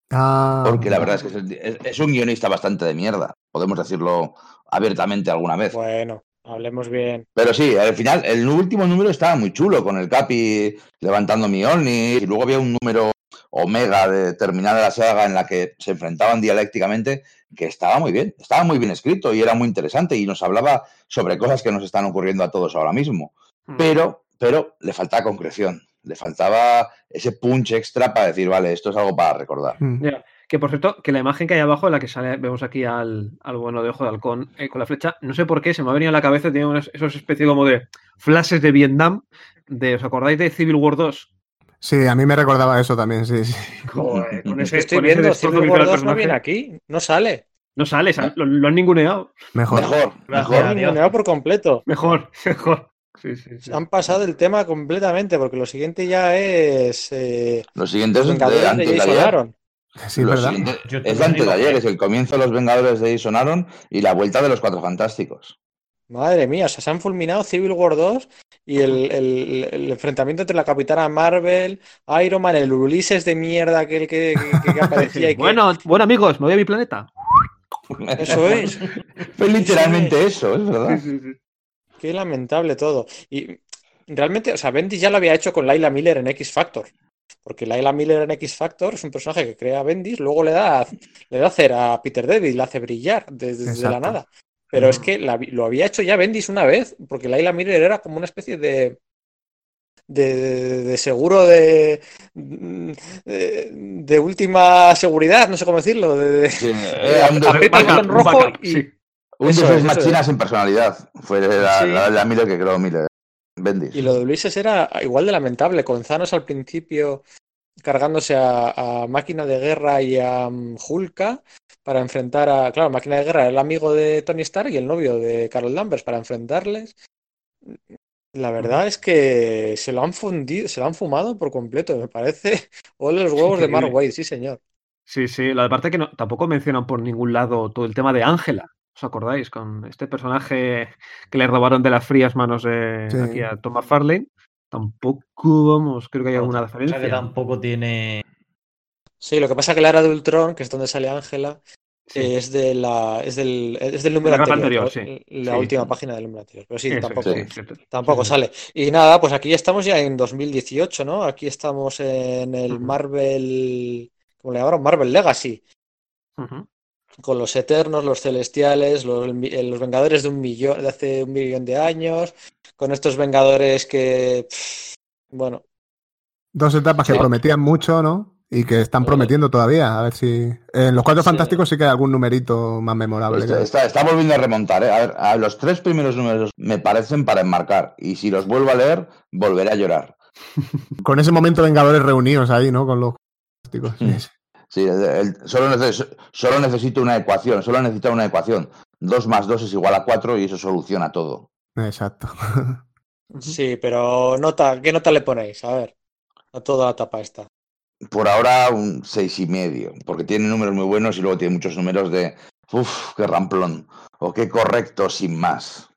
Ah, porque la verdad es que es un guionista bastante de mierda. Podemos decirlo abiertamente alguna vez. Bueno. Hablemos bien. Pero sí, al final, el último número estaba muy chulo, con el Capi levantando Mjolnir, y luego había un número Omega de terminada la saga en la que se enfrentaban dialécticamente, que estaba muy bien, estaba muy bien escrito y era muy interesante y nos hablaba sobre cosas que nos están ocurriendo a todos ahora mismo. Mm. Pero, pero le faltaba concreción, le faltaba ese punch extra para decir, vale, esto es algo para recordar. Mm. Que por cierto, que la imagen que hay abajo, en la que sale, vemos aquí al, bueno de ojo de halcón eh, con la flecha, no sé por qué, se me ha venido a la cabeza, tiene esos especies como de flashes de Vietnam. De, ¿Os acordáis de Civil War 2? Sí, a mí me recordaba eso también, sí, sí. con ese, Estoy viendo, Civil War 2 no viene aquí, no sale. No sale, lo, han ninguneado. Mejor. Mejor. Lo han ninguneado por completo. Mejor, mejor. Sí, sí, Han pasado el tema completamente, porque lo siguiente ya es. Eh, lo siguiente es de, de Sí, ¿verdad? es de antes de ayer, es el comienzo de los Vengadores de Jason Aaron y la vuelta de los Cuatro Fantásticos. Madre mía, o sea, se han fulminado Civil War 2 y el, enfrentamiento entre la Capitana Marvel, Iron Man, el Ulises de mierda aquel que, que, aparecía. Y bueno, bueno, amigos, me voy a mi planeta. Eso es. Fue literalmente eso, es verdad. Qué lamentable todo. Y realmente, o sea, Bendis ya lo había hecho con Laila Miller en X Factor. Porque Laila Miller en X Factor es un personaje que crea Bendis, luego le da, le da hacer a Peter David, le hace brillar desde, la nada. Pero es que lo había hecho ya Bendis una vez, porque Laila Miller era como una especie de, de, seguro de, de, última seguridad, no sé cómo decirlo. De, un, rojo y, un más en personalidad. Fue la, la, Miller que creó Miller. Y lo de Ulises era igual de lamentable, con Thanos al principio cargándose a, Máquina de Guerra y a um, Hulka para enfrentar a. Claro, Máquina de Guerra era el amigo de Tony Stark y el novio de Carol Danvers para enfrentarles. La verdad es que se lo han fundido, se lo han fumado por completo, me parece. O los huevos de Mark Wade, sí, señor. Sí, sí, la parte que no, tampoco mencionan por ningún lado todo el tema de Ángela. ¿Os acordáis? Con este personaje que le robaron de las frías manos de aquí a Thomas Farley. Tampoco, vamos, creo que hay alguna diferencia. tampoco tiene. Sí, lo que pasa es que la era de Ultron, que es donde sale Ángela, es, de la, es, del, es del número anterior. la última página del número anterior. Pero sí, tampoco, tampoco sale. Y nada, pues aquí estamos ya en 2018, ¿no? Aquí estamos en el Marvel. ¿Cómo le llamaron? Marvel Legacy con los Eternos, los Celestiales, los, eh, los, Vengadores de un millón, de hace un millón de años, con estos Vengadores que, bueno. Dos etapas que prometían mucho, ¿no? y que están prometiendo todavía. A ver si. En los cuatro fantásticos sí que hay algún numerito más memorable. está, volviendo a remontar, ¿eh? A ver, a los tres primeros números me parecen para enmarcar. Y si los vuelvo a leer, volveré a llorar. Con ese momento Vengadores reunidos ahí, ¿no? Con los fantásticos. Sí, solo, solo necesito una ecuación, solo necesito una ecuación. Dos más dos es igual a cuatro y eso soluciona todo. Exacto. Sí, pero nota, ¿qué nota le ponéis? A ver, a toda la tapa esta por ahora un seis y medio, porque tiene números muy buenos y luego tiene muchos números de uff, qué ramplón, o qué correcto sin más.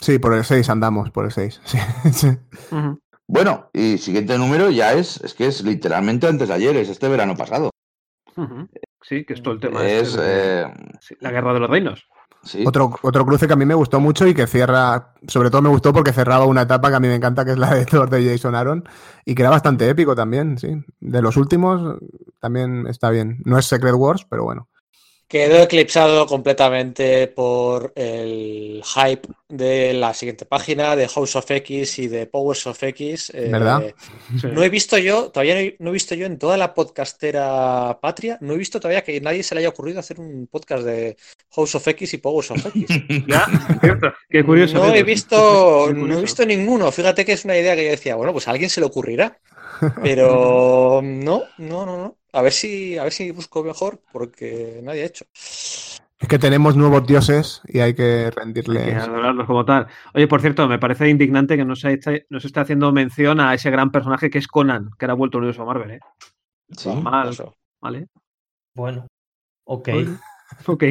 Sí, por el 6 andamos, por el 6. Bueno, y siguiente número ya es, es que es literalmente antes de ayer, es este verano pasado. Sí, que es todo el tema. Es este eh, la guerra de los reinos. Otro, otro cruce que a mí me gustó mucho y que cierra, sobre todo me gustó porque cerraba una etapa que a mí me encanta, que es la de Thor de Jason Aaron, y que era bastante épico también, sí. De los últimos también está bien. No es Secret Wars, pero bueno. Quedó eclipsado completamente por el hype de la siguiente página, de House of X y de Powers of X. Eh, ¿Verdad? No he visto yo, todavía no he visto yo en toda la podcastera patria, no he visto todavía que nadie se le haya ocurrido hacer un podcast de House of X y Powers of X. ya, Qué curioso. No he visto, no he visto ninguno. Fíjate que es una idea que yo decía, bueno, pues a alguien se le ocurrirá. Pero no, no, no, no. A ver si, a ver si busco mejor, porque nadie ha hecho. Es que tenemos nuevos dioses y hay que rendirles. adorarlos como tal. Oye, por cierto, me parece indignante que no se, esté, esté haciendo mención a ese gran personaje que es Conan, que era vuelto al universo Marvel, ¿eh? Sí, mal, ¿vale? Bueno, ok. Ok.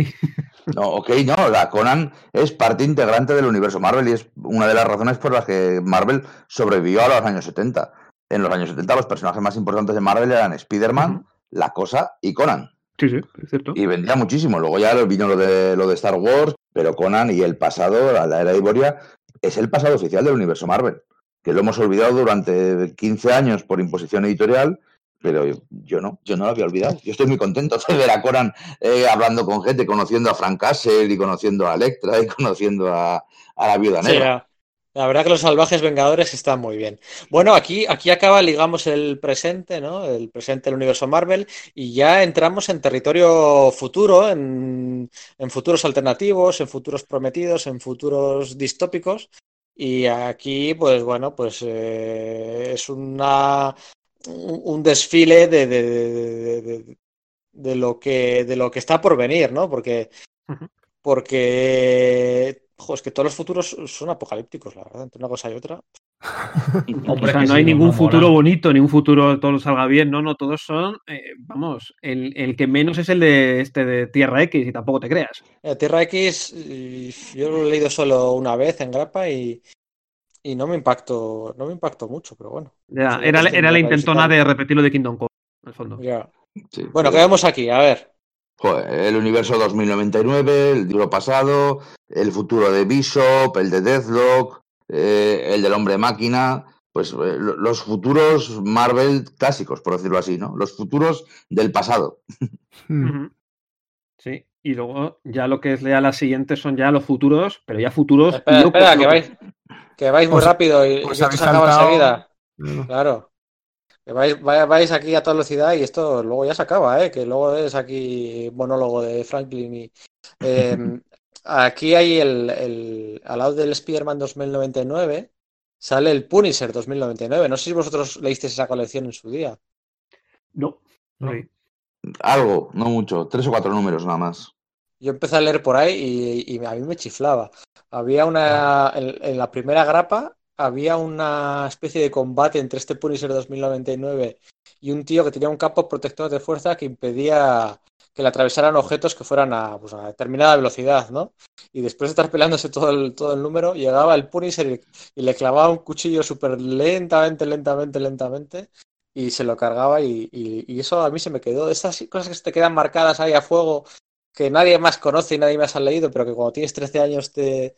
No, ok, no, la Conan es parte integrante del universo Marvel y es una de las razones por las que Marvel sobrevivió a los años 70 en los años 70 los personajes más importantes de Marvel eran Spider-Man, La Cosa y Conan. Sí, sí, es cierto. Y vendía muchísimo. Luego ya vino lo de, lo de Star Wars, pero Conan y el pasado, la, era de Iboria, es el pasado oficial del universo Marvel, que lo hemos olvidado durante 15 años por imposición editorial, pero yo, no, yo no lo había olvidado. Yo estoy muy contento de ver a Conan eh, hablando con gente, conociendo a Frank Castle y conociendo a Electra y conociendo a, la viuda negra. La verdad que los salvajes vengadores están muy bien. Bueno, aquí, aquí acaba, digamos, el presente, ¿no? El presente del universo Marvel y ya entramos en territorio futuro, en, futuros alternativos, en futuros prometidos, en futuros distópicos. Y aquí, pues bueno, pues eh, es una un desfile de, de, de, lo que de lo que está por venir, ¿no? Porque, porque es que todos los futuros son apocalípticos, la verdad, entre una cosa y otra. Hombre, no hay ningún futuro bonito, ni un futuro todo salga bien, no, no, todos son, eh, vamos, el, que menos es el de este de Tierra X, y tampoco te creas. Eh, Tierra X, yo lo he leído solo una vez en grapa y, no me impactó, no me impactó mucho, pero bueno. era, era la intentona de repetirlo de Kingdom Come, en el fondo. bueno, ¿qué vemos aquí? A ver el universo 2099, el libro pasado, el futuro de Bishop, el de Deathlock, eh, el del hombre máquina, pues eh, los futuros Marvel clásicos, por decirlo así, ¿no? Los futuros del pasado. Hmm. Sí, y luego ya lo que es lea la siguiente son ya los futuros, pero ya futuros. Espera, que vais, que vais muy rápido y, pues se acaba enseguida. Claro. Que vais, vais, aquí a toda velocidad y esto luego ya se acaba, ¿eh? que luego es aquí monólogo de Franklin. Y, em, aquí hay el, el, al lado del Spider-Man 2099, sale el Punisher 2099. No sé si vosotros leísteis esa colección en su día. No, no. Algo, no mucho, tres o cuatro números nada más. Yo empecé a leer por ahí y, a mí me chiflaba. Había una, en la primera grapa había una especie de combate entre este Punisher 2099 y un tío que tenía un campo protector de fuerza que impedía que le atravesaran objetos que fueran a, pues, a determinada velocidad, ¿no? Y después de estar peleándose todo el, todo el número, llegaba el Punisher y, le clavaba un cuchillo súper lentamente, lentamente, lentamente, y se lo cargaba y, y, eso a mí se me quedó. Esas cosas que se te quedan marcadas ahí a fuego que nadie más conoce y nadie más ha leído, pero que cuando tienes 13 años te,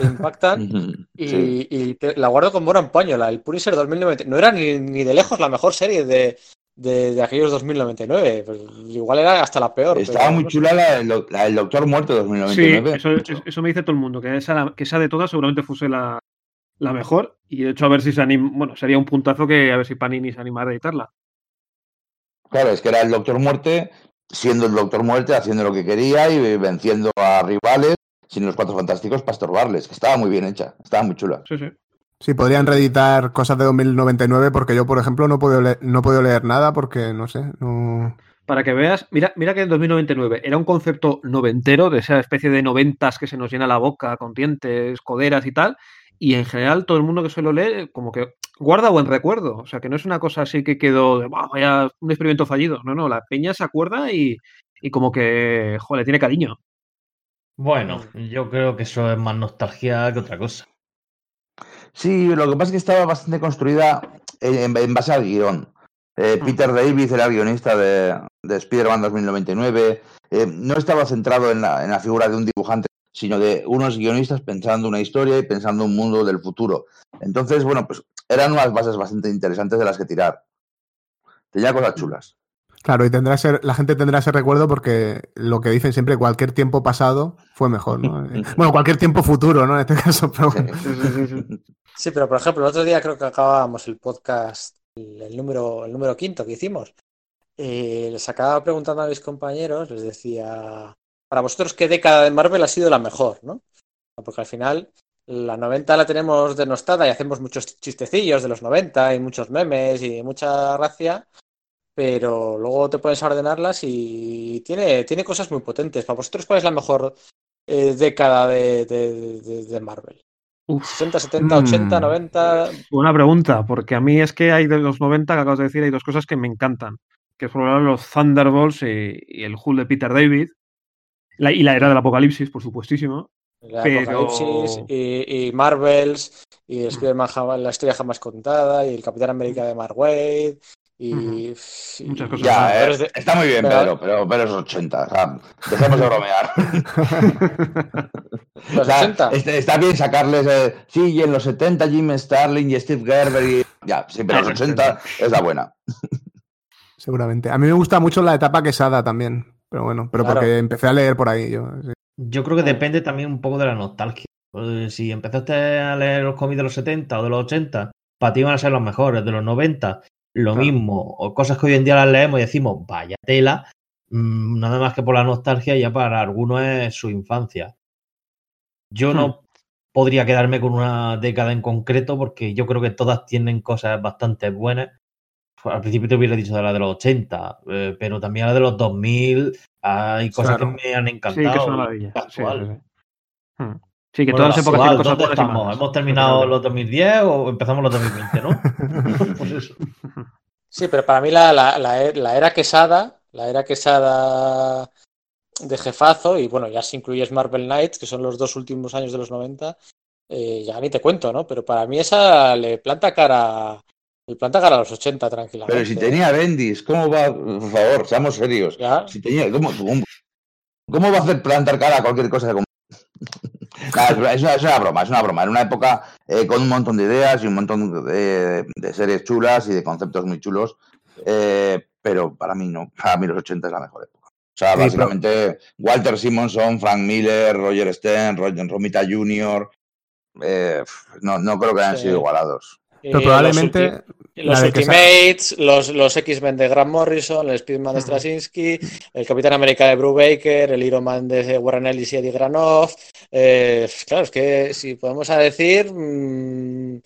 impactan. y, la guardo con buena paño, la el Punisher 2090. No era ni, ni, de lejos la mejor serie de, de, aquellos 2099. Pues igual era hasta la peor. Estaba muy chula la, del Doctor Muerto 2099. Sí, eso, me dice todo el mundo, que esa, que esa de todas seguramente fuese la, la mejor. Y de hecho, a ver si se anima. Bueno, sería un puntazo que a ver si Panini se anima a editarla. Claro, es que era el Doctor Muerte, siendo el Doctor Muerte, haciendo lo que quería y venciendo a rivales sin los cuatro fantásticos para estorbarles, que estaba muy bien hecha, estaba muy chula. Sí, sí. Sí, podrían reeditar cosas de 2099 porque yo, por ejemplo, no puedo leer, no puedo leer nada porque, no sé, no... Para que veas, mira, mira que en 2099 era un concepto noventero, de esa especie de noventas que se nos llena la boca con dientes, coderas y tal, y en general todo el mundo que suelo leer como que guarda buen recuerdo, o sea que no es una cosa así que quedó de, vaya, un experimento fallido, no, no, la peña se acuerda y, y como que, joder, tiene cariño. Bueno, yo creo que eso es más nostalgia que otra cosa. Sí, lo que pasa es que estaba bastante construida en, base al guion. Eh, Peter Davis era el guionista de, de Spider-Man 2099. Eh, no estaba centrado en la, en la, figura de un dibujante, sino de unos guionistas pensando una historia y pensando un mundo del futuro. Entonces, bueno, pues eran unas bases bastante interesantes de las que tirar. Tenía cosas chulas. Claro, y tendrá ser, la gente tendrá ese recuerdo porque lo que dicen siempre, cualquier tiempo pasado fue mejor, ¿no? bueno, cualquier tiempo futuro, ¿no? En este caso, pero Sí, pero por ejemplo, el otro día creo que acabábamos el podcast, el número, el número quinto que hicimos. Eh, les acababa preguntando a mis compañeros, les decía, para vosotros, ¿qué década de Marvel ha sido la mejor, no? Porque al final, la 90 la tenemos denostada y hacemos muchos chistecillos de los 90 y muchos memes y mucha gracia, pero luego te puedes ordenarlas y tiene, tiene cosas muy potentes. Para vosotros, ¿cuál es la mejor eh, década de, de, de, Marvel? Uf, 60, 70, 80, 90. Buena pregunta, porque a mí es que hay de los 90 que acabas de decir, hay dos cosas que me encantan, que son los Thunderbolts y, y, el Hulk de Peter David, la, y la era del apocalipsis, por supuestísimo. La pero... apocalipsis y, y, Marvels, y la historia jamás contada, y el Capitán América de Mark Wade, y, uh -huh. Muchas cosas. Ya, eh, está muy bien, pero, Pedro, pero, pero es 80. O sea, dejemos de bromear. ¿Los o sea, 80? Está bien sacarles. Eh, sí, y en los 70 Jim Starling y Steve Gerber. Y, ya, sí, pero los 80 es la buena. Seguramente. A mí me gusta mucho la etapa quesada también. Pero bueno, pero claro. porque empecé a leer por ahí. Yo, sí. yo creo que depende también un poco de la nostalgia. Si empezaste a leer los cómics de los 70 o de los 80, para ti van a ser los mejores. De los 90 lo claro. mismo, o cosas que hoy en día las leemos y decimos, vaya tela, mmm, nada más que por la nostalgia, ya para algunos es su infancia. Yo hmm. no podría quedarme con una década en concreto porque yo creo que todas tienen cosas bastante buenas. Al principio te hubiera dicho de la de los 80, eh, pero también la de los 2000 hay cosas claro. que me han encantado. Sí, que es una maravilla. Sí, sí, hmm. Sí, que bueno, todas las épocas tienen cosas estamos? ¿Hemos terminado los 2010 o empezamos los 2020, no? pues eso. Sí, pero para mí la, la, la, la, era quesada, la era quesada de jefazo, y bueno, ya si incluyes Marvel Knights, que son los dos últimos años de los 90, eh, ya ni te cuento, ¿no? Pero para mí esa le planta cara. Le planta cara a los 80 tranquilamente. Pero si tenía Bendis, ¿cómo va? Por favor, seamos serios. ¿Ya? Si tenía, ¿cómo, cómo, ¿Cómo va a hacer plantar cara a cualquier cosa de Nah, es, una, es, una, broma, es una broma. En una época eh, con un montón de ideas y un montón de, de, series chulas y de conceptos muy chulos, eh, pero para mí no. Para mí los 80 es la mejor época. O sea, sí, básicamente pero... Walter Simonson, Frank Miller, Roger Stern, Roger Romita Jr., eh, no, no creo que hayan sí. sido igualados. Pero probablemente. Los, Ultimates, los, los X-Men de Grant Morrison, el Spider-Man de Straczynski, el Capitán América de Brubaker, el Iron Man de Warren Ellis y Eddie Granoff. Eh, claro, es que si podemos a decir. Mmm,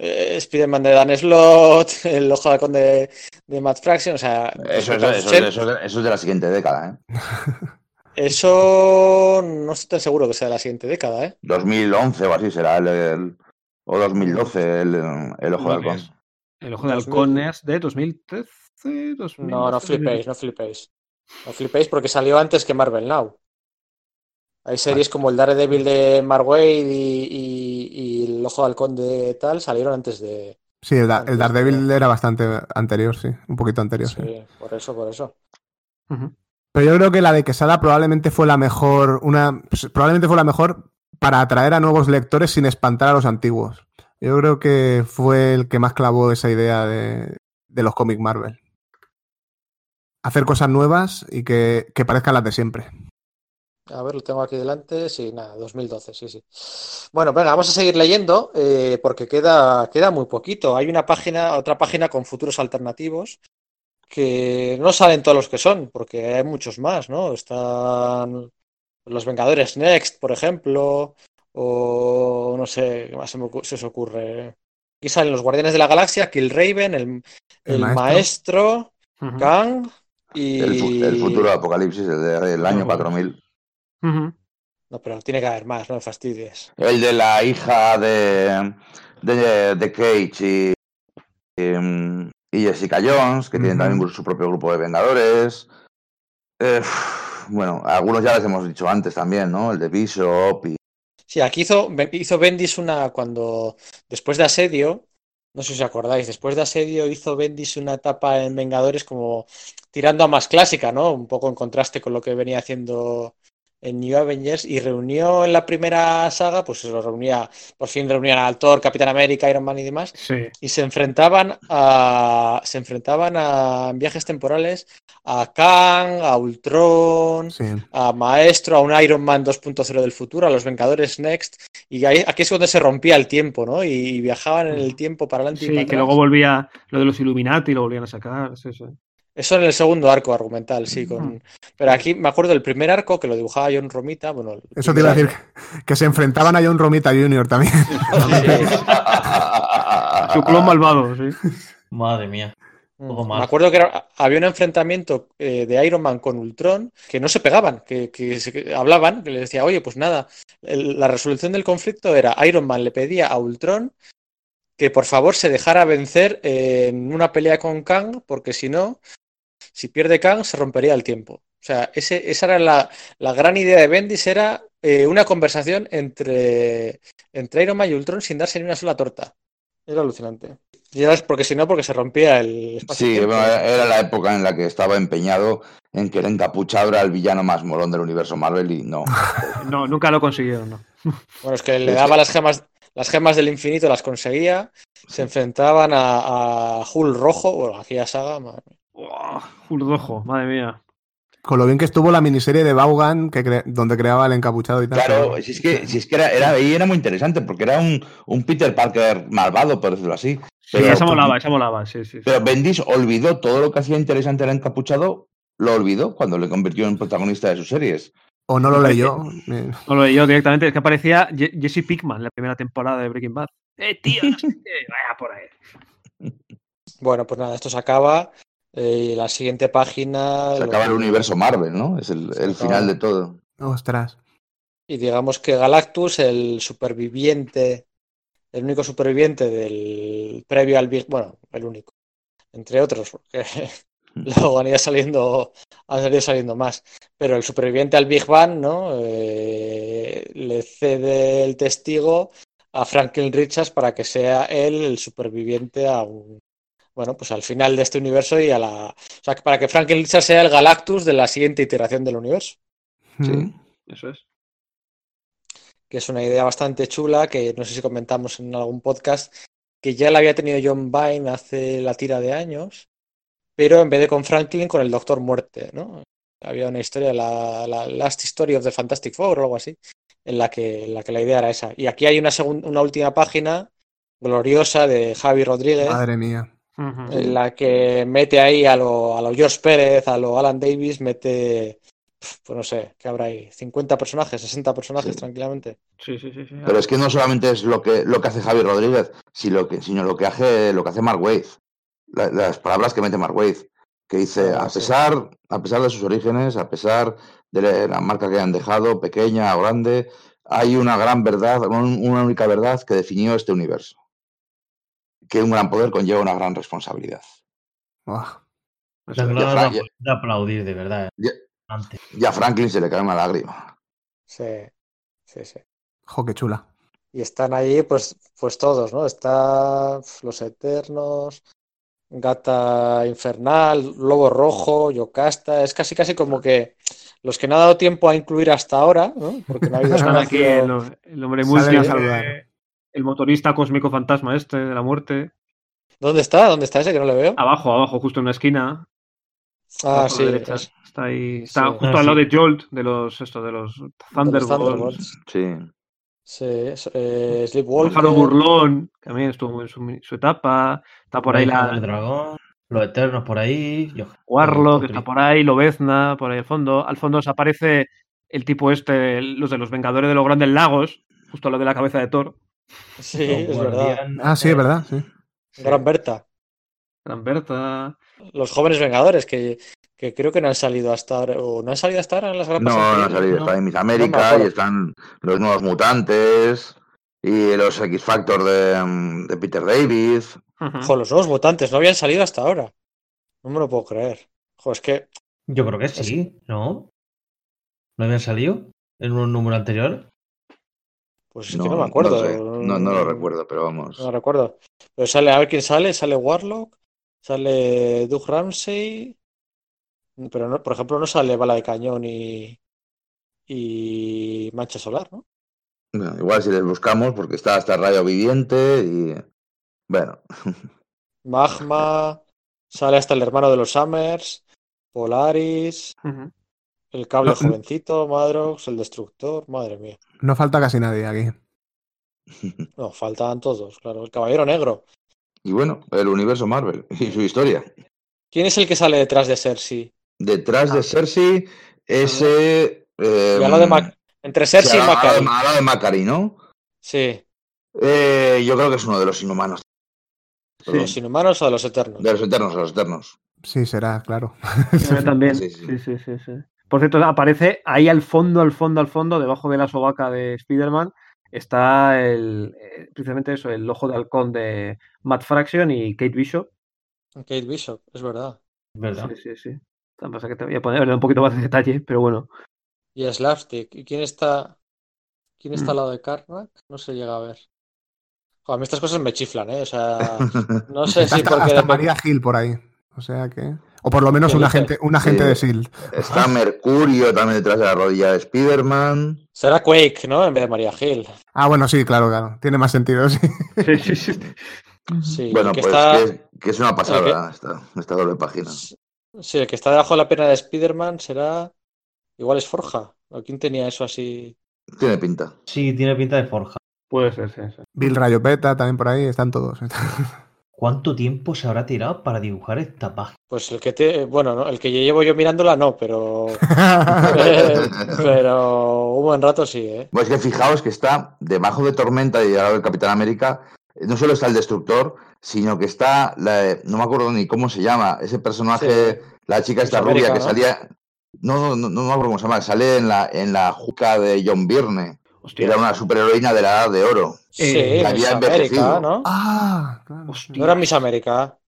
eh, Spider-Man de Dan Slott, el Ojo de Halcón de, de Matt Fraction, o sea. Eso, eso, eso, eso, es de la siguiente década, ¿eh? Eso no estoy tan seguro que sea de la siguiente década, ¿eh? 2011 o así será el, el o 2012 el, el Ojo de Halcón. El Ojo de Halcón es de 2013. 2012. No, no flipéis, no flipéis. No flipéis porque salió antes que Marvel Now. Hay series como el Daredevil de Mark Wade y, y, y, el Ojo de Halcón de tal, salieron antes de. Sí, el, da, el Daredevil de... era bastante anterior, sí, un poquito anterior. Sí, sí. por eso, por eso. Uh -huh. Pero yo creo que la de Quesada probablemente fue la mejor, una, pues, probablemente fue la mejor para atraer a nuevos lectores sin espantar a los antiguos. Yo creo que fue el que más clavó esa idea de, de los cómics Marvel. Hacer cosas nuevas y que, que, parezcan las de siempre. A ver, lo tengo aquí delante. Sí, nada, 2012, sí, sí. Bueno, venga, vamos a seguir leyendo eh, porque queda, queda muy poquito. Hay una página, otra página con futuros alternativos que no saben todos los que son, porque hay muchos más, ¿no? Están los Vengadores Next, por ejemplo, o no sé, ¿qué más se, me, se os ocurre? Aquí salen los Guardianes de la Galaxia, Killraven, el, el, maestro, Kang y... El, futuro Apocalipsis, el del año 4000. No, pero tiene que haber más, no me fastidies. El de la hija de, de, de Cage y, y, Jessica Jones, que tiene también su propio grupo de Vengadores. Eh, bueno, algunos ya les hemos dicho antes también, ¿no? El de Bishop y... Sí, aquí hizo, hizo Bendis una cuando, después de Asedio, no sé si acordáis, después de Asedio hizo Bendis una etapa en Vengadores como tirando a más clásica, ¿no? Un poco en contraste con lo que venía haciendo en New Avengers y reunió en la primera saga, pues se lo reunía, por fin reunían al Thor, Capitán América, Iron Man y demás, y se enfrentaban a se enfrentaban a viajes temporales a Kang, a Ultron, a Maestro, a un Iron Man 2.0 del futuro, a los Vengadores Next, y aquí es donde se rompía el tiempo, ¿no? Y, viajaban en el tiempo para adelante. Sí, que luego volvía lo de los Illuminati y lo volvían a sacar, sí, sí. Eso en el segundo arco argumental, sí. Con... Pero aquí me acuerdo del primer arco que lo dibujaba John Romita. Bueno, Eso te iba a decir que se enfrentaban a John Romita Jr. también. Su clon malvado, sí. Madre mía. Mm. Me acuerdo que había un enfrentamiento eh, de Iron Man con Ultron que no se pegaban, que, que, hablaban, que le decía, oye, pues nada, la resolución del conflicto era Iron Man le pedía a Ultron que por favor se dejara vencer en una pelea con Kang, porque si no, si pierde Kang, se rompería el tiempo. O sea, ese, esa era la, la, gran idea de Bendis, era eh, una conversación entre, entre Iron Man y Ultron sin darse ni una sola torta. Era alucinante. Y era porque si no, porque se rompía el espacio. Sí, era la época en la que estaba empeñado en que el encapuchado era el villano más molón del universo Marvel y no. no, nunca lo consiguió, no. Bueno, es que le daba las gemas, las gemas del infinito, las conseguía, se enfrentaban a, a Hulk Rojo, bueno, aquella saga. Rojo, madre mía. Con lo bien que estuvo la miniserie de Vaughan, que donde creaba el encapuchado y tal. Claro, si es que, si es que era, era, era muy interesante, porque era un, un, Peter Parker malvado, por decirlo así. Sí, esa molaba, esa molaba, sí, sí. Pero Bendis olvidó todo lo que hacía interesante el encapuchado, lo olvidó cuando le convirtió en protagonista de sus series. O no lo leyó. No lo leyó directamente, es que aparecía Jesse Pickman la primera temporada de Breaking Bad. ¡Eh, tío! Vaya por ahí. Bueno, pues nada, esto se acaba. Eh, la siguiente página. Se acaba el universo Marvel, ¿no? Es el, final de todo. Ostras. Y digamos que Galactus, el superviviente, el único superviviente del previo al Big. Bueno, el único. Entre otros, porque luego han ido saliendo, han salido saliendo más. Pero el superviviente al Big Bang, ¿no? Eh, le cede el testigo a Franklin Richards para que sea él el superviviente a un, bueno, pues al final de este universo y a la. O sea, para que Franklin Richards sea el Galactus de la siguiente iteración del universo. Sí, eso es. Que es una idea bastante chula que no sé si comentamos en algún podcast, que ya la había tenido John Vine hace la tira de años, pero en vez de con Franklin, con el Doctor Muerte, ¿no? Había una historia, la, la Last Story of the Fantastic Four o algo así, en la que, en la, que la idea era esa. Y aquí hay una, una última página gloriosa de Javi Rodríguez. Madre mía en la que mete ahí a lo, a lo George Pérez, a lo Alan Davis, mete, pues no sé, ¿qué habrá ahí? 50 personajes, 60 personajes tranquilamente. Sí, sí, sí, sí, Pero es que no solamente es lo que, lo que hace Javi Rodríguez, sino, que, sino lo que hace, lo que hace Mark Waid. las palabras que mete Mark Waid, que dice, a pesar, a pesar de sus orígenes, a pesar de la marca que han dejado, pequeña o grande, hay una gran verdad, una única verdad que definió este universo que un gran poder conlleva una gran responsabilidad. Oh. de aplaudir, de verdad. Y a Franklin se le cae una lágrima. Sí, sí, sí. Jo, qué chula. Y están ahí, pues, pues todos, ¿no? Está Los Eternos, Gata Infernal, Lobo Rojo, Yocasta. Es casi, casi como que los que no ha dado tiempo a incluir hasta ahora, ¿no? Porque no ha habido aquí el, el hombre música, el motorista cósmico fantasma este de la muerte. ¿Dónde está? ¿Dónde está ese que no le veo? Abajo, abajo, justo en una esquina. Ah, sí. Está ahí. Está justo ah, al lado de Jolt, de los, esto, de los Thunderbolts. Sí. Sí, eh, Sleepwalker. Pájaro Burlón, que también estuvo en su, su, etapa. Está por ahí la. dragón. Los Eternos por ahí. Warlock está por ahí, Lobezna por ahí al fondo. Al fondo se aparece el tipo este, los de los Vengadores de los Grandes Lagos, justo lo de la cabeza de Thor. Sí, es verdad. Ah, sí, es verdad, sí. Gran Berta. Gran Berta. Los jóvenes Vengadores, que, que, creo que no han salido hasta ahora, o no han salido hasta ahora en. No, no han salido, está en Miss América y están los nuevos mutantes y los X Factor de, de Peter Davis. los nuevos mutantes no habían salido hasta ahora. No me lo puedo creer. Jo, es que. Yo creo que sí, ¿no? ¿No habían salido en un número anterior? Pues es que no me acuerdo. No, no, lo recuerdo, pero vamos. No lo recuerdo. Pero sale, a ver quién sale. Sale Warlock, sale Doug Ramsey. Pero, no, por ejemplo, no sale Bala de Cañón y, y Mancha Solar, ¿no? igual si les buscamos, porque está hasta Rayo Viviente y. Bueno. Magma. Sale hasta el hermano de los Summers. Polaris. El cable jovencito, Madrox, el destructor, madre mía. No falta casi nadie aquí. No, faltan todos, claro. El caballero negro. Y bueno, el universo Marvel y su historia. ¿Quién es el que sale detrás de Cersei? Detrás de ah. Cersei, ese. de Entre Cersei y Macari. Habla de Macari, ¿no? Sí. Eh, yo creo que es uno de los inhumanos. ¿De los inhumanos o de los eternos? De los eternos, de los eternos. Sí, será, claro. también. sí, sí, sí. sí. Por cierto, aparece ahí al fondo, al fondo, al fondo, debajo de la sobaca de Spider-Man, está el, eh, precisamente eso, el ojo de halcón de Matt Fraction y Kate Bishop. Kate Bishop, es verdad. ¿Verdad? Sí, sí, sí. Pasa que te voy a poner un poquito más de detalle, pero bueno. Y Slapstick. ¿Y quién está, quién está al mm. lado de Karnak? No se llega a ver. a mí estas cosas me chiflan, ¿eh? O sea, no sé si porque... María Gil por ahí. O sea que... O por lo menos un agente, un agente de SEAL. Está Mercurio también detrás de la rodilla de Spider-Man. Será Quake, ¿no? En vez de María Gil. Ah, bueno, sí, claro, claro. Tiene más sentido, sí. sí, sí, sí. bueno, pues que, es una pasada esta, doble página. Sí, el que está debajo de la pena de Spider-Man será. Igual es Forja. ¿Quién tenía eso así? Tiene pinta. Sí, tiene pinta de Forja. Puede ser, sí, sí. Bill Rayopeta también por ahí, están todos. ¿Cuánto tiempo se habrá tirado para dibujar esta página? Pues el que te, bueno, ¿no? el que llevo yo mirándola no, pero pero un buen rato sí, ¿eh? Pues que fijaos que está debajo de Tormenta y del Capitán América, no solo está el Destructor, sino que está, no me acuerdo ni cómo se llama, ese personaje, la chica esta rubia que salía, no, no, no, me acuerdo cómo se llama, sale en la en la juca de John Byrne. Era una superheroína de la edad de oro. Sí, eh, Miss América, ¿no? Ah, claro. ¿No era Miss América?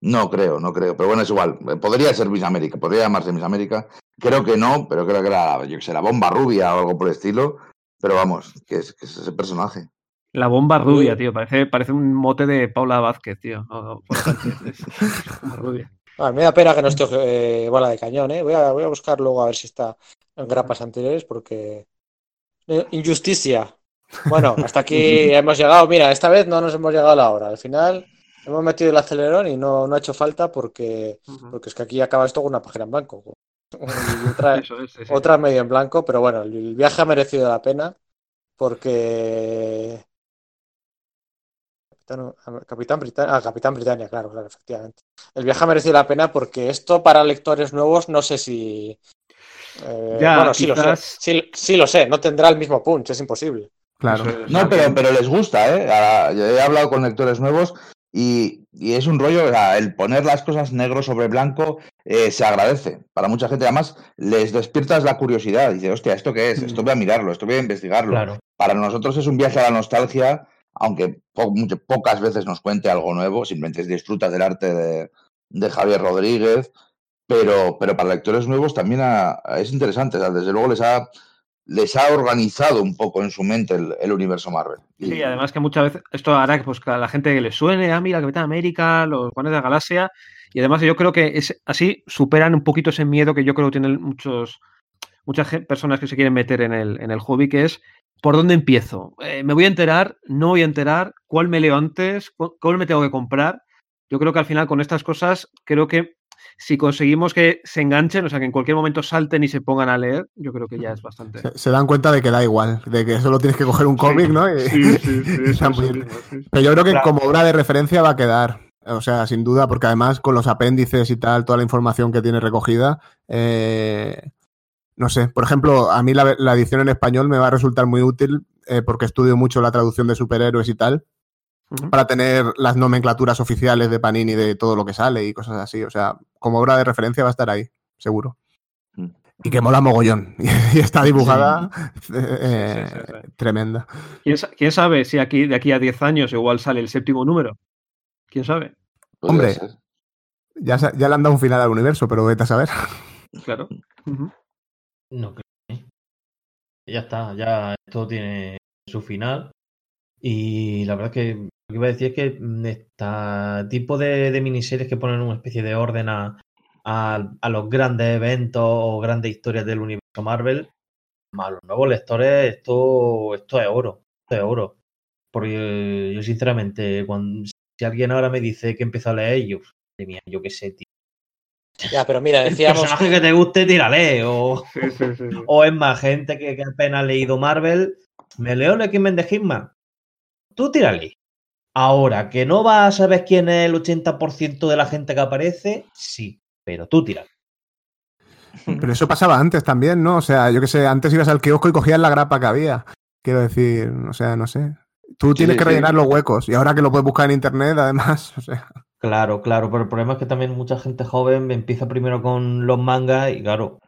No creo, no creo. Pero bueno, es igual. Podría ser Miss América, podría llamarse Miss América. Creo que no, pero creo que era, yo que sé, la bomba rubia o algo por el estilo. Pero vamos, que es, que es ese personaje. La bomba rubia, tío. Parece, parece un mote de Paula Vázquez, tío. rubia. me da pena que no esté eh, bola de cañón, ¿eh? Voy a, voy a buscar luego a ver si está en grapas anteriores porque injusticia. Bueno, hasta aquí hemos llegado. Mira, esta vez no nos hemos llegado a la hora. Al final hemos metido el acelerón y no, no ha hecho falta porque, porque es que aquí acaba esto con una página en blanco. Otra, medio en blanco, pero bueno, el viaje ha merecido la pena porque Capitán, Britannia, ah, Capitán Britannia, claro, claro, efectivamente. El viaje ha merecido la pena porque esto para lectores nuevos no sé si eh, bueno, sí lo sé. Sí, lo sé, no tendrá el mismo punch, es imposible. Claro. No, pero, pero les gusta, ¿eh? he hablado con lectores nuevos y, es un rollo, el poner las cosas negro sobre blanco eh, se agradece. Para mucha gente, además, les despiertas la curiosidad. Dice, hostia, ¿esto qué es? Esto voy a mirarlo, esto voy a investigarlo. Para nosotros es un viaje a la nostalgia, aunque pocas veces nos cuente algo nuevo, simplemente disfrutas del arte de, de Javier Rodríguez pero, pero para lectores nuevos también es interesante. Desde luego les ha, les ha organizado un poco en su mente el, universo Marvel. Sí, además que muchas veces esto hará que, pues, a la gente le suene, ah, mira, Capitán América, los Juanes de la Galaxia, y además yo creo que es así superan un poquito ese miedo que yo creo que tienen muchos, muchas personas que se quieren meter en el, en el hobby, que es ¿por dónde empiezo? Eh, ¿Me voy a enterar? ¿No voy a enterar? ¿Cuál me leo antes? ¿Cuál me tengo que comprar? Yo creo que al final con estas cosas, creo que si conseguimos que se enganchen, o sea, que en cualquier momento salten y se pongan a leer, yo creo que ya es bastante. Se, dan cuenta de que da igual, de que solo tienes que coger un cómic, ¿no? Sí, sí, sí. Pero yo creo que como obra de referencia va a quedar. O sea, sin duda, porque además con los apéndices y tal, toda la información que tiene recogida, eh, no sé, por ejemplo, a mí la, edición en español me va a resultar muy útil eh, porque estudio mucho la traducción de superhéroes y tal, para tener las nomenclaturas oficiales de Panini de todo lo que sale y cosas así. O sea, como obra de referencia va a estar ahí, seguro. Mm. Y que mola mogollón. Y está dibujada eh, tremenda. ¿Quién, sabe si aquí de aquí a 10 años igual sale el séptimo número? ¿Quién sabe? Hombre, ya, ya, le han dado un final al universo, pero vete a saber. Claro. No creo. Ya está, ya esto tiene su final. Y la verdad es que que iba a decir es que este tipo de, miniseries que ponen una especie de orden a, a, los grandes eventos o grandes historias del universo Marvel, a los nuevos lectores, esto, esto es oro. Esto es oro. Porque yo, sinceramente, cuando, si alguien ahora me dice que empezó a leer, yo, yo qué sé, tío. Ya, pero mira, decíamos. El personaje que te guste, tírale. O, o es más, gente que, apenas ha leído Marvel, me leo el X-Men de Hitman. Tú tírale. Ahora, que no vas a saber quién es el 80% de la gente que aparece, sí, pero tú tírale. Pero eso pasaba antes también, ¿no? O sea, yo qué sé, antes ibas al kiosco y cogías la grapa que había. Quiero decir, o sea, no sé. Tú tienes que rellenar los huecos y ahora que lo puedes buscar en internet, además, o sea. Claro, claro, pero el problema es que también mucha gente joven empieza primero con los mangas y claro,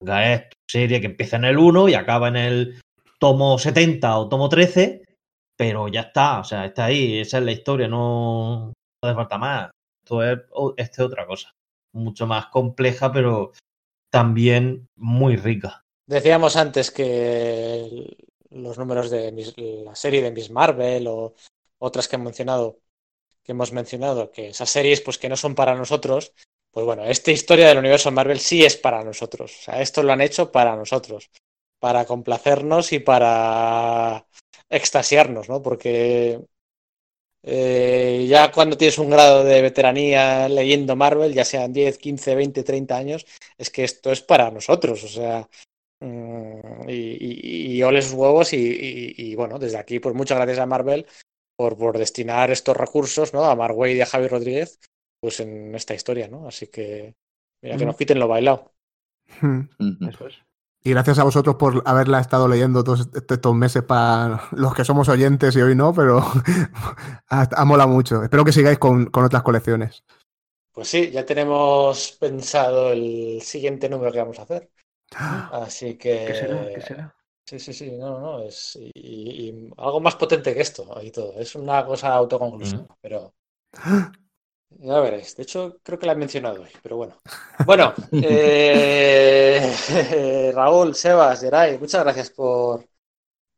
manga es serie que empieza en el 1 y acaba en el tomo 70 o tomo 13, pero ya está, o sea, está ahí, esa es la historia, no, hace falta más. Esto es, esto es otra cosa, mucho más compleja, pero también muy rica. Decíamos antes que los números de la serie de Miss Marvel o otras que han mencionado que hemos mencionado, que esas series pues que no son para nosotros, pues bueno, esta historia del universo Marvel sí es para nosotros. O sea, esto lo han hecho para nosotros, para complacernos y para extasiarnos, ¿no? Porque eh, ya cuando tienes un grado de veteranía leyendo Marvel, ya sean 10, 15, 20, 30 años, es que esto es para nosotros, o sea, mm, y, y, oles huevos y, y, bueno, desde aquí, pues muchas gracias a Marvel por, destinar estos recursos ¿no? a Marway y a Javi Rodríguez pues en esta historia, ¿no? Así que mira que nos quiten lo bailado. Y gracias a vosotros por haberla estado leyendo todos estos meses para los que somos oyentes y hoy no, pero ha mola mucho. Espero que sigáis con, otras colecciones. Pues sí, ya tenemos pensado el siguiente número que vamos a hacer. Así que. ¿Qué será? ¿Qué será? Sí, sí, sí, no, no, es y, algo más potente que esto y todo. Es una cosa autoconclusiva, pero ya veréis. De hecho, creo que la he mencionado hoy, pero bueno. Bueno, eh, Raúl, Sebas, Geray, muchas gracias por,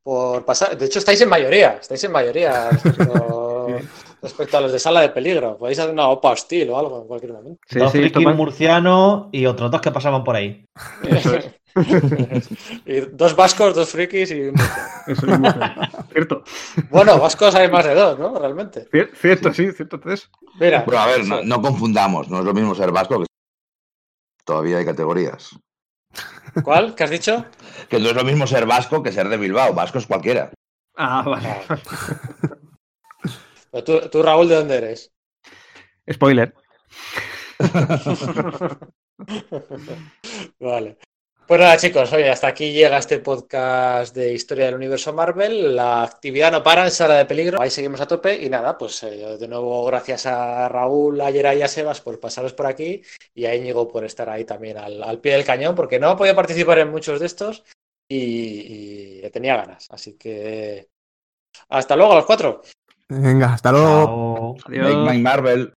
por pasar. De hecho, estáis en mayoría, estáis en mayoría respecto, a los de sala de peligro. Podéis hacer una OPA hostil o algo en cualquier momento. Sí, dos sí, murcianos y otros dos que pasaban por ahí. y dos vascos, dos frikis y un Eso es Cierto. Bueno, vascos hay más de dos, ¿no? Realmente. Cierto, sí, cierto tres. Mira. Pero a ver, no, confundamos, no es lo mismo ser vasco que todavía hay categorías. ¿Cuál? ¿Qué has dicho? Que no es lo mismo ser vasco que ser de Bilbao. Vasco es cualquiera. Ah, vale. tú, tú, Raúl, ¿de dónde eres? Spoiler. vale. Pues nada, chicos, oye, hasta aquí llega este podcast de historia del universo Marvel. La actividad no para en sala de peligro. Ahí seguimos a tope. Y nada, pues eh, de nuevo, gracias a Raúl, a Yera y a Sebas por pasaros por aquí. Y a Íñigo por estar ahí también al, pie del cañón, porque no ha podido participar en muchos de estos y, tenía ganas. Así que hasta luego a los cuatro. Venga, hasta luego. Adiós. Make my Marvel.